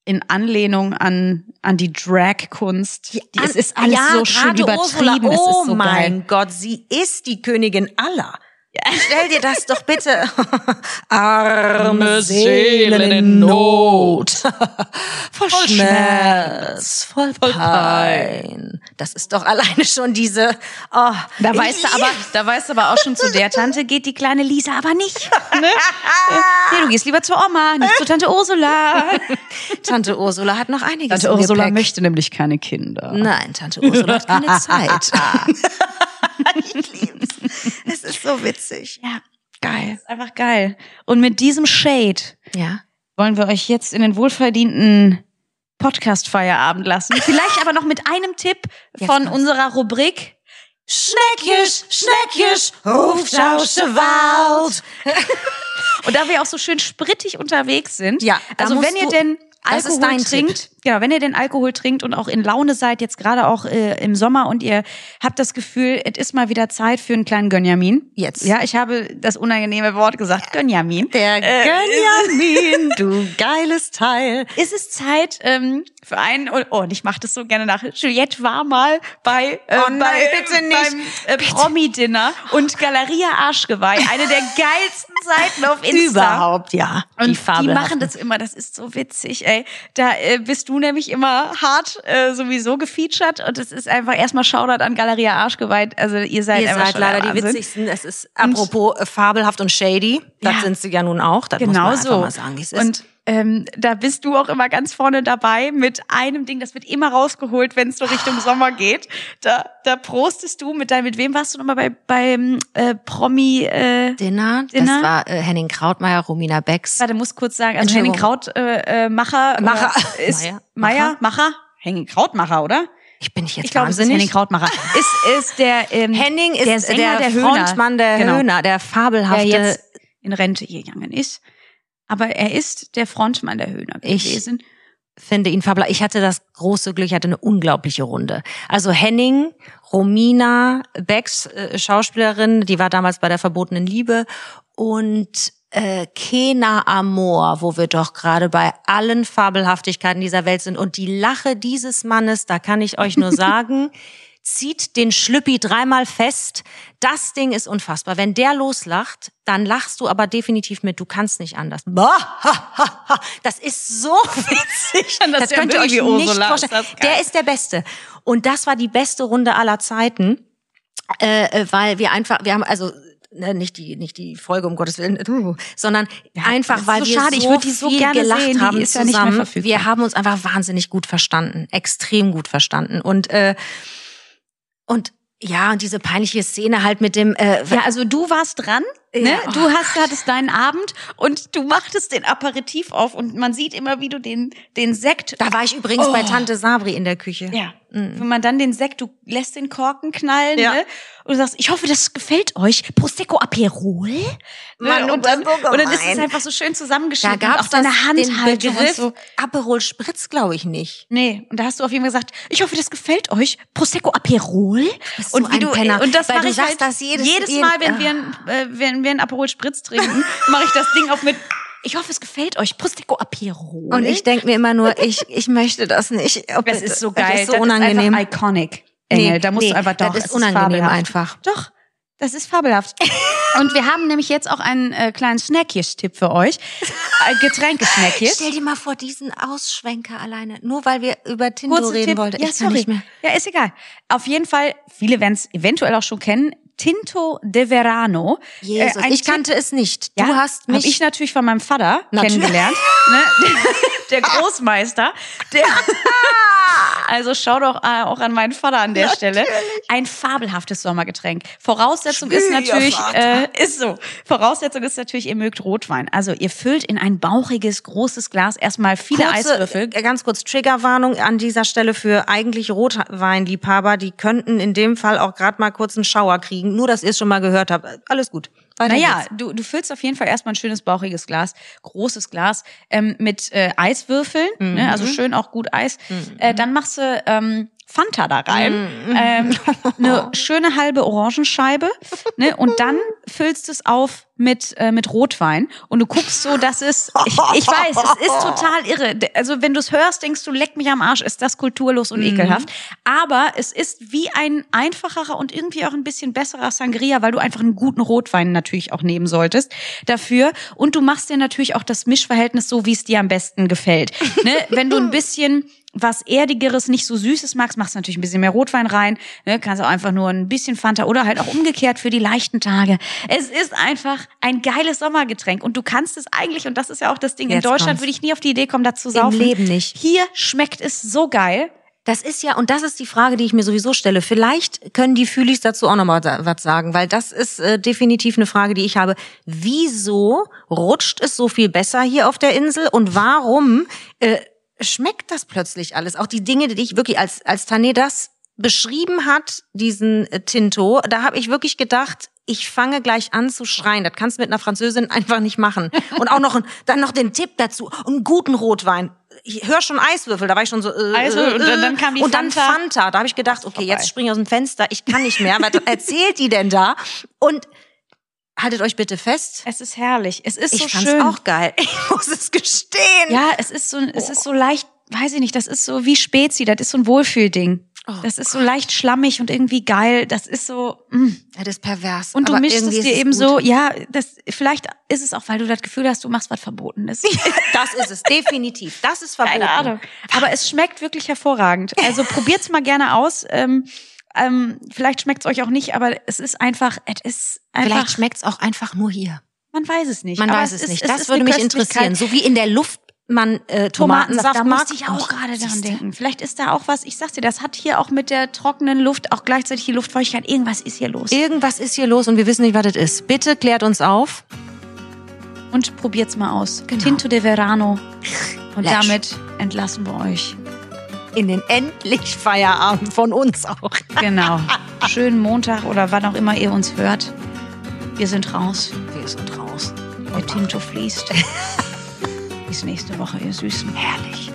in Anlehnung an, an die Drag-Kunst. Die, es ist alles ja, so schön übertrieben. Ursula, es oh ist so mein geil. Gott, sie ist die Königin aller. Stell dir das doch bitte. Arme Seelen in Not. voll Schmerz, voll Pein. Das ist doch alleine schon diese. Oh, Da weißt du aber, da weißt du aber auch schon zu der Tante geht die kleine Lisa aber nicht. Ne? nee, du gehst lieber zur Oma, nicht zur Tante Ursula. Tante Ursula hat noch einiges. Tante im Ursula Gepäck. möchte nämlich keine Kinder. Nein, Tante Ursula hat keine Zeit. Ist so witzig. Ja, geil. Ist einfach geil. Und mit diesem Shade Ja. wollen wir euch jetzt in den wohlverdienten Podcast-Feierabend lassen. Vielleicht aber noch mit einem Tipp von unserer Rubrik. Schneckjes, Schneckjes, ruft aus dem Wald. Und da wir auch so schön sprittig unterwegs sind, Ja, also wenn ihr denn Das ist Alkohol dein trinkt, genau, wenn ihr den Alkohol trinkt und auch in Laune seid, jetzt gerade auch äh, im Sommer und ihr habt das Gefühl, es ist mal wieder Zeit für einen kleinen Gönjamin. Jetzt. Ja, ich habe das unangenehme Wort gesagt, Gönjamin. Der Äh, Gönjamin, du geiles Teil. ist es Zeit ähm, für einen, oh, oh, und ich mache das so gerne nach. Juliette war mal bei, äh, Oh nein, bei bitte nicht. beim äh, Promi-Dinner und Galeria Arschgeweih, eine der geilsten Seiten auf Insta. Überhaupt, ja. Und die, fabelhaften. machen das immer, das ist so witzig, ey. Da äh, bist du nämlich immer hart äh, sowieso gefeatured und es ist einfach erstmal Shoutout an Galeria Arschgeweih. Also ihr seid Ihr seid leider der die witzigsten. Es ist apropos äh, fabelhaft und shady. Das Ja. sind sie ja nun auch. Das Genau muss man einfach so. mal sagen, wie es ist. Und ähm, da bist du auch immer ganz vorne dabei mit einem Ding, das wird immer rausgeholt, wenn es so Richtung Sommer geht. Da, da prostest du mit deinem, mit wem warst du nochmal bei, beim äh, Promi, äh, Dinner, Dinner? das war äh, Henning Krautmeier, Romina Becks. warte, muss kurz sagen, also Henning Entschuldigung. Kraut, äh, äh, Macher, Macher. oder ist Meier. Meier, Macher? Henning Krautmacher, oder? Ich bin nicht jetzt Ich glaube, es ist wahnsinnig. Henning Krautmacher. ist, ist der, ähm, Henning ist der der, Sänger der, Höhner. Frontmann der Genau. Höhner, der der fabelhafte. jetzt in Rente gegangen ist. Aber er ist der Frontmann der Höhner Ich- gewesen. finde ihn fabelhaft. Ich hatte das große Glück, ich hatte eine unglaubliche Runde. Also Henning, Romina Becks, äh, Schauspielerin, die war damals bei der verbotenen Liebe und äh, Kena Amor, wo wir doch gerade bei allen Fabelhaftigkeiten dieser Welt sind. Und die Lache dieses Mannes, da kann ich euch nur sagen, zieht den Schlüppi dreimal fest. Das Ding ist unfassbar. Wenn der loslacht, dann lachst du aber definitiv mit. Du kannst nicht anders. Das ist so witzig. Das ja könnt ihr euch nicht vorstellen. Das. Der ist der Beste. Und das war die beste Runde aller Zeiten, äh, äh, weil wir einfach, wir haben also ne, nicht die, nicht die Folge um Gottes Willen, sondern einfach, das ist weil so wir schade. Ich so würd die so viel gerne gelacht sehen. Haben ja zusammen. verfügbar. wir haben uns einfach wahnsinnig gut verstanden, extrem gut verstanden und äh, und ja, und diese peinliche Szene halt mit dem äh, Ja, also du warst dran, ne? Ja. Du hast hattest deinen Abend und du machtest den Aperitif auf und man sieht immer, wie du den den Sekt. da war ich übrigens bei Oh. Tante Sabri in der Küche. Ja. Wenn man dann den Sekt, du lässt den Korken knallen, Ja. ne? Und du sagst, ich hoffe, das gefällt euch. Prosecco Aperol. Mann, und, dann, so und dann ist es einfach so schön Da zusammengeschnitten. gab und es auch deine Handhaltung und so. Aperol Spritz, glaube ich nicht. Nee, und da hast du auf jeden Fall gesagt, ich hoffe, das gefällt euch. Prosecco Aperol. bist und so ein Penner, und das mache du ich halt das jedes- jedes Mal, wenn Ah. wir ein, äh, wenn wir ein Aperol Spritz trinken, mache ich das Ding auf mit ich hoffe, es gefällt euch. Prosecco Aperol. Und ich denke mir immer nur, ich, ich möchte das nicht. Ob es ist so geil. Das ist so unangenehm. Das ist iconic. Engel, da musst nee, du einfach doch. Das ist unangenehm fabelhaft. einfach. Doch, das ist fabelhaft. Und wir haben nämlich jetzt auch einen äh, kleinen Snackjes-Tipp für euch. Ein Getränkesnackjes. Stell dir mal vor, diesen Ausschwenker alleine. Nur weil wir über Tindo Kurzer reden Tipp. wollten. Ja, ich sorry. nicht mehr. Ja, ist egal. Auf jeden Fall, viele werden es eventuell auch schon kennen. Tinto de Verano. Jesus, Äh, ich kannte es nicht. Du Ja, hast hab mich. ich natürlich von meinem Vater Natürlich. kennengelernt. ne? Der Großmeister. Der also schau doch äh, auch an meinen Vater an der Stelle. Ein fabelhaftes Sommergetränk. Voraussetzung ist Schwieger natürlich, äh, ist so. Voraussetzung ist natürlich, ihr mögt Rotwein. Also ihr füllt in ein bauchiges, großes Glas erstmal viele Kurze, Eiswürfel. äh, Ganz kurz Triggerwarnung an dieser Stelle für eigentlich Rotweinliebhaber. Die könnten in dem Fall auch gerade mal kurz einen Schauer kriegen. Nur, dass ihr es schon mal gehört habt. Alles gut. Weiter Naja, geht's. du, du füllst auf jeden Fall erstmal ein schönes bauchiges Glas, großes Glas ähm, mit äh, Eiswürfeln, ne, also schön auch gut Eis. Äh, dann machst du ähm, Fanta da rein, ähm, eine schöne halbe Orangenscheibe ne, und dann füllst du es auf mit äh, mit Rotwein und du guckst so, dass es, ich, ich weiß, es ist total irre. Also wenn du es hörst, denkst du, leck mich am Arsch, ist das kulturlos und ekelhaft. Aber es ist wie ein einfacherer und irgendwie auch ein bisschen besserer Sangria, weil du einfach einen guten Rotwein natürlich auch nehmen solltest dafür. Und du machst dir natürlich auch das Mischverhältnis so, wie es dir am besten gefällt. Ne? Wenn du ein bisschen was erdigeres, nicht so süßes magst, machst du natürlich ein bisschen mehr Rotwein rein. Ne? Kannst auch einfach nur ein bisschen Fanta oder halt auch umgekehrt für die leichten Tage. Es ist einfach ein geiles Sommergetränk und du kannst es eigentlich, und das ist ja auch das Ding, in Jetzt Deutschland kommt's. würde ich nie auf die Idee kommen, da zu saufen. Leben nicht. Hier schmeckt es so geil. Das ist ja, und das ist die Frage, die ich mir sowieso stelle. Vielleicht können die Fühlis dazu auch nochmal was sagen, weil das ist äh, definitiv eine Frage, die ich habe. Wieso rutscht es so viel besser hier auf der Insel und warum äh, schmeckt das plötzlich alles? Auch die Dinge, die ich wirklich, als, als Tané das beschrieben hat, diesen äh, Tinto, da habe ich wirklich gedacht, ich fange gleich an zu schreien. Das kannst du mit einer Französin einfach nicht machen. Und auch noch, dann noch den Tipp dazu, einen guten Rotwein. Ich höre schon Eiswürfel, da war ich schon so. Äh, Eiswürfel, und dann- dann kam die und dann Fanta. Fanta. Da habe ich gedacht, okay, jetzt springe ich aus dem Fenster. Ich kann nicht mehr. Was erzählt die denn da? Und haltet euch bitte fest. Es ist herrlich. Es ist Ich so fand's schön. auch geil. Ich muss es gestehen. Ja, es ist so, es ist so leicht, weiß ich nicht, das ist so wie Spezi, das ist so ein Wohlfühlding. Oh das ist so leicht schlammig und irgendwie geil. Das ist so, mm. Ja, das ist pervers. und du mischst es dir eben gut. so, ja, das, vielleicht ist es auch, weil du das Gefühl hast, du machst was Verbotenes. Das ist es, definitiv. Das ist verboten. Keine Ahnung. Aber es schmeckt wirklich hervorragend. Also probiert's mal gerne aus. Ähm, ähm, vielleicht schmeckt's euch auch nicht, aber es ist einfach, es ist einfach, Vielleicht schmeckt's auch einfach nur hier. man weiß es nicht. Man weiß es, ist- nicht. es Das ist würde mich interessieren. So wie in der Luft man äh, Tomatensaft, da mag. musste ich auch gerade daran siehste. denken. Vielleicht ist da auch was, ich sag's dir, das hat hier auch mit der trockenen Luft auch gleichzeitig die Luftfeuchtigkeit. Irgendwas ist hier los. Irgendwas ist hier los und wir wissen nicht, was das ist. Bitte klärt uns auf. Und probiert's mal aus. Genau. Tinto de Verano. Und Lesch. damit entlassen wir euch. In den endlich Feierabend von uns auch. Genau. Schönen Montag oder wann auch immer ihr uns hört. Wir sind raus. Wir sind raus. Der Tinto fließt. Bis nächste Woche, ihr Süßen. Herrlich.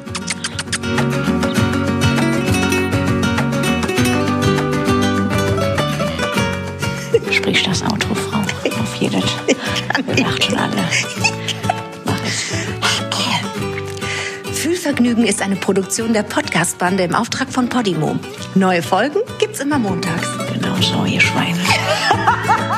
Sprich das Outro, Frau. Auf jedes. Wir lacht schon alle. Mach es. Fühlvergnügen ist eine Produktion der Podcast-Bande im Auftrag von Podimo. Neue Folgen gibt's immer montags. Genau so, ihr Schweine.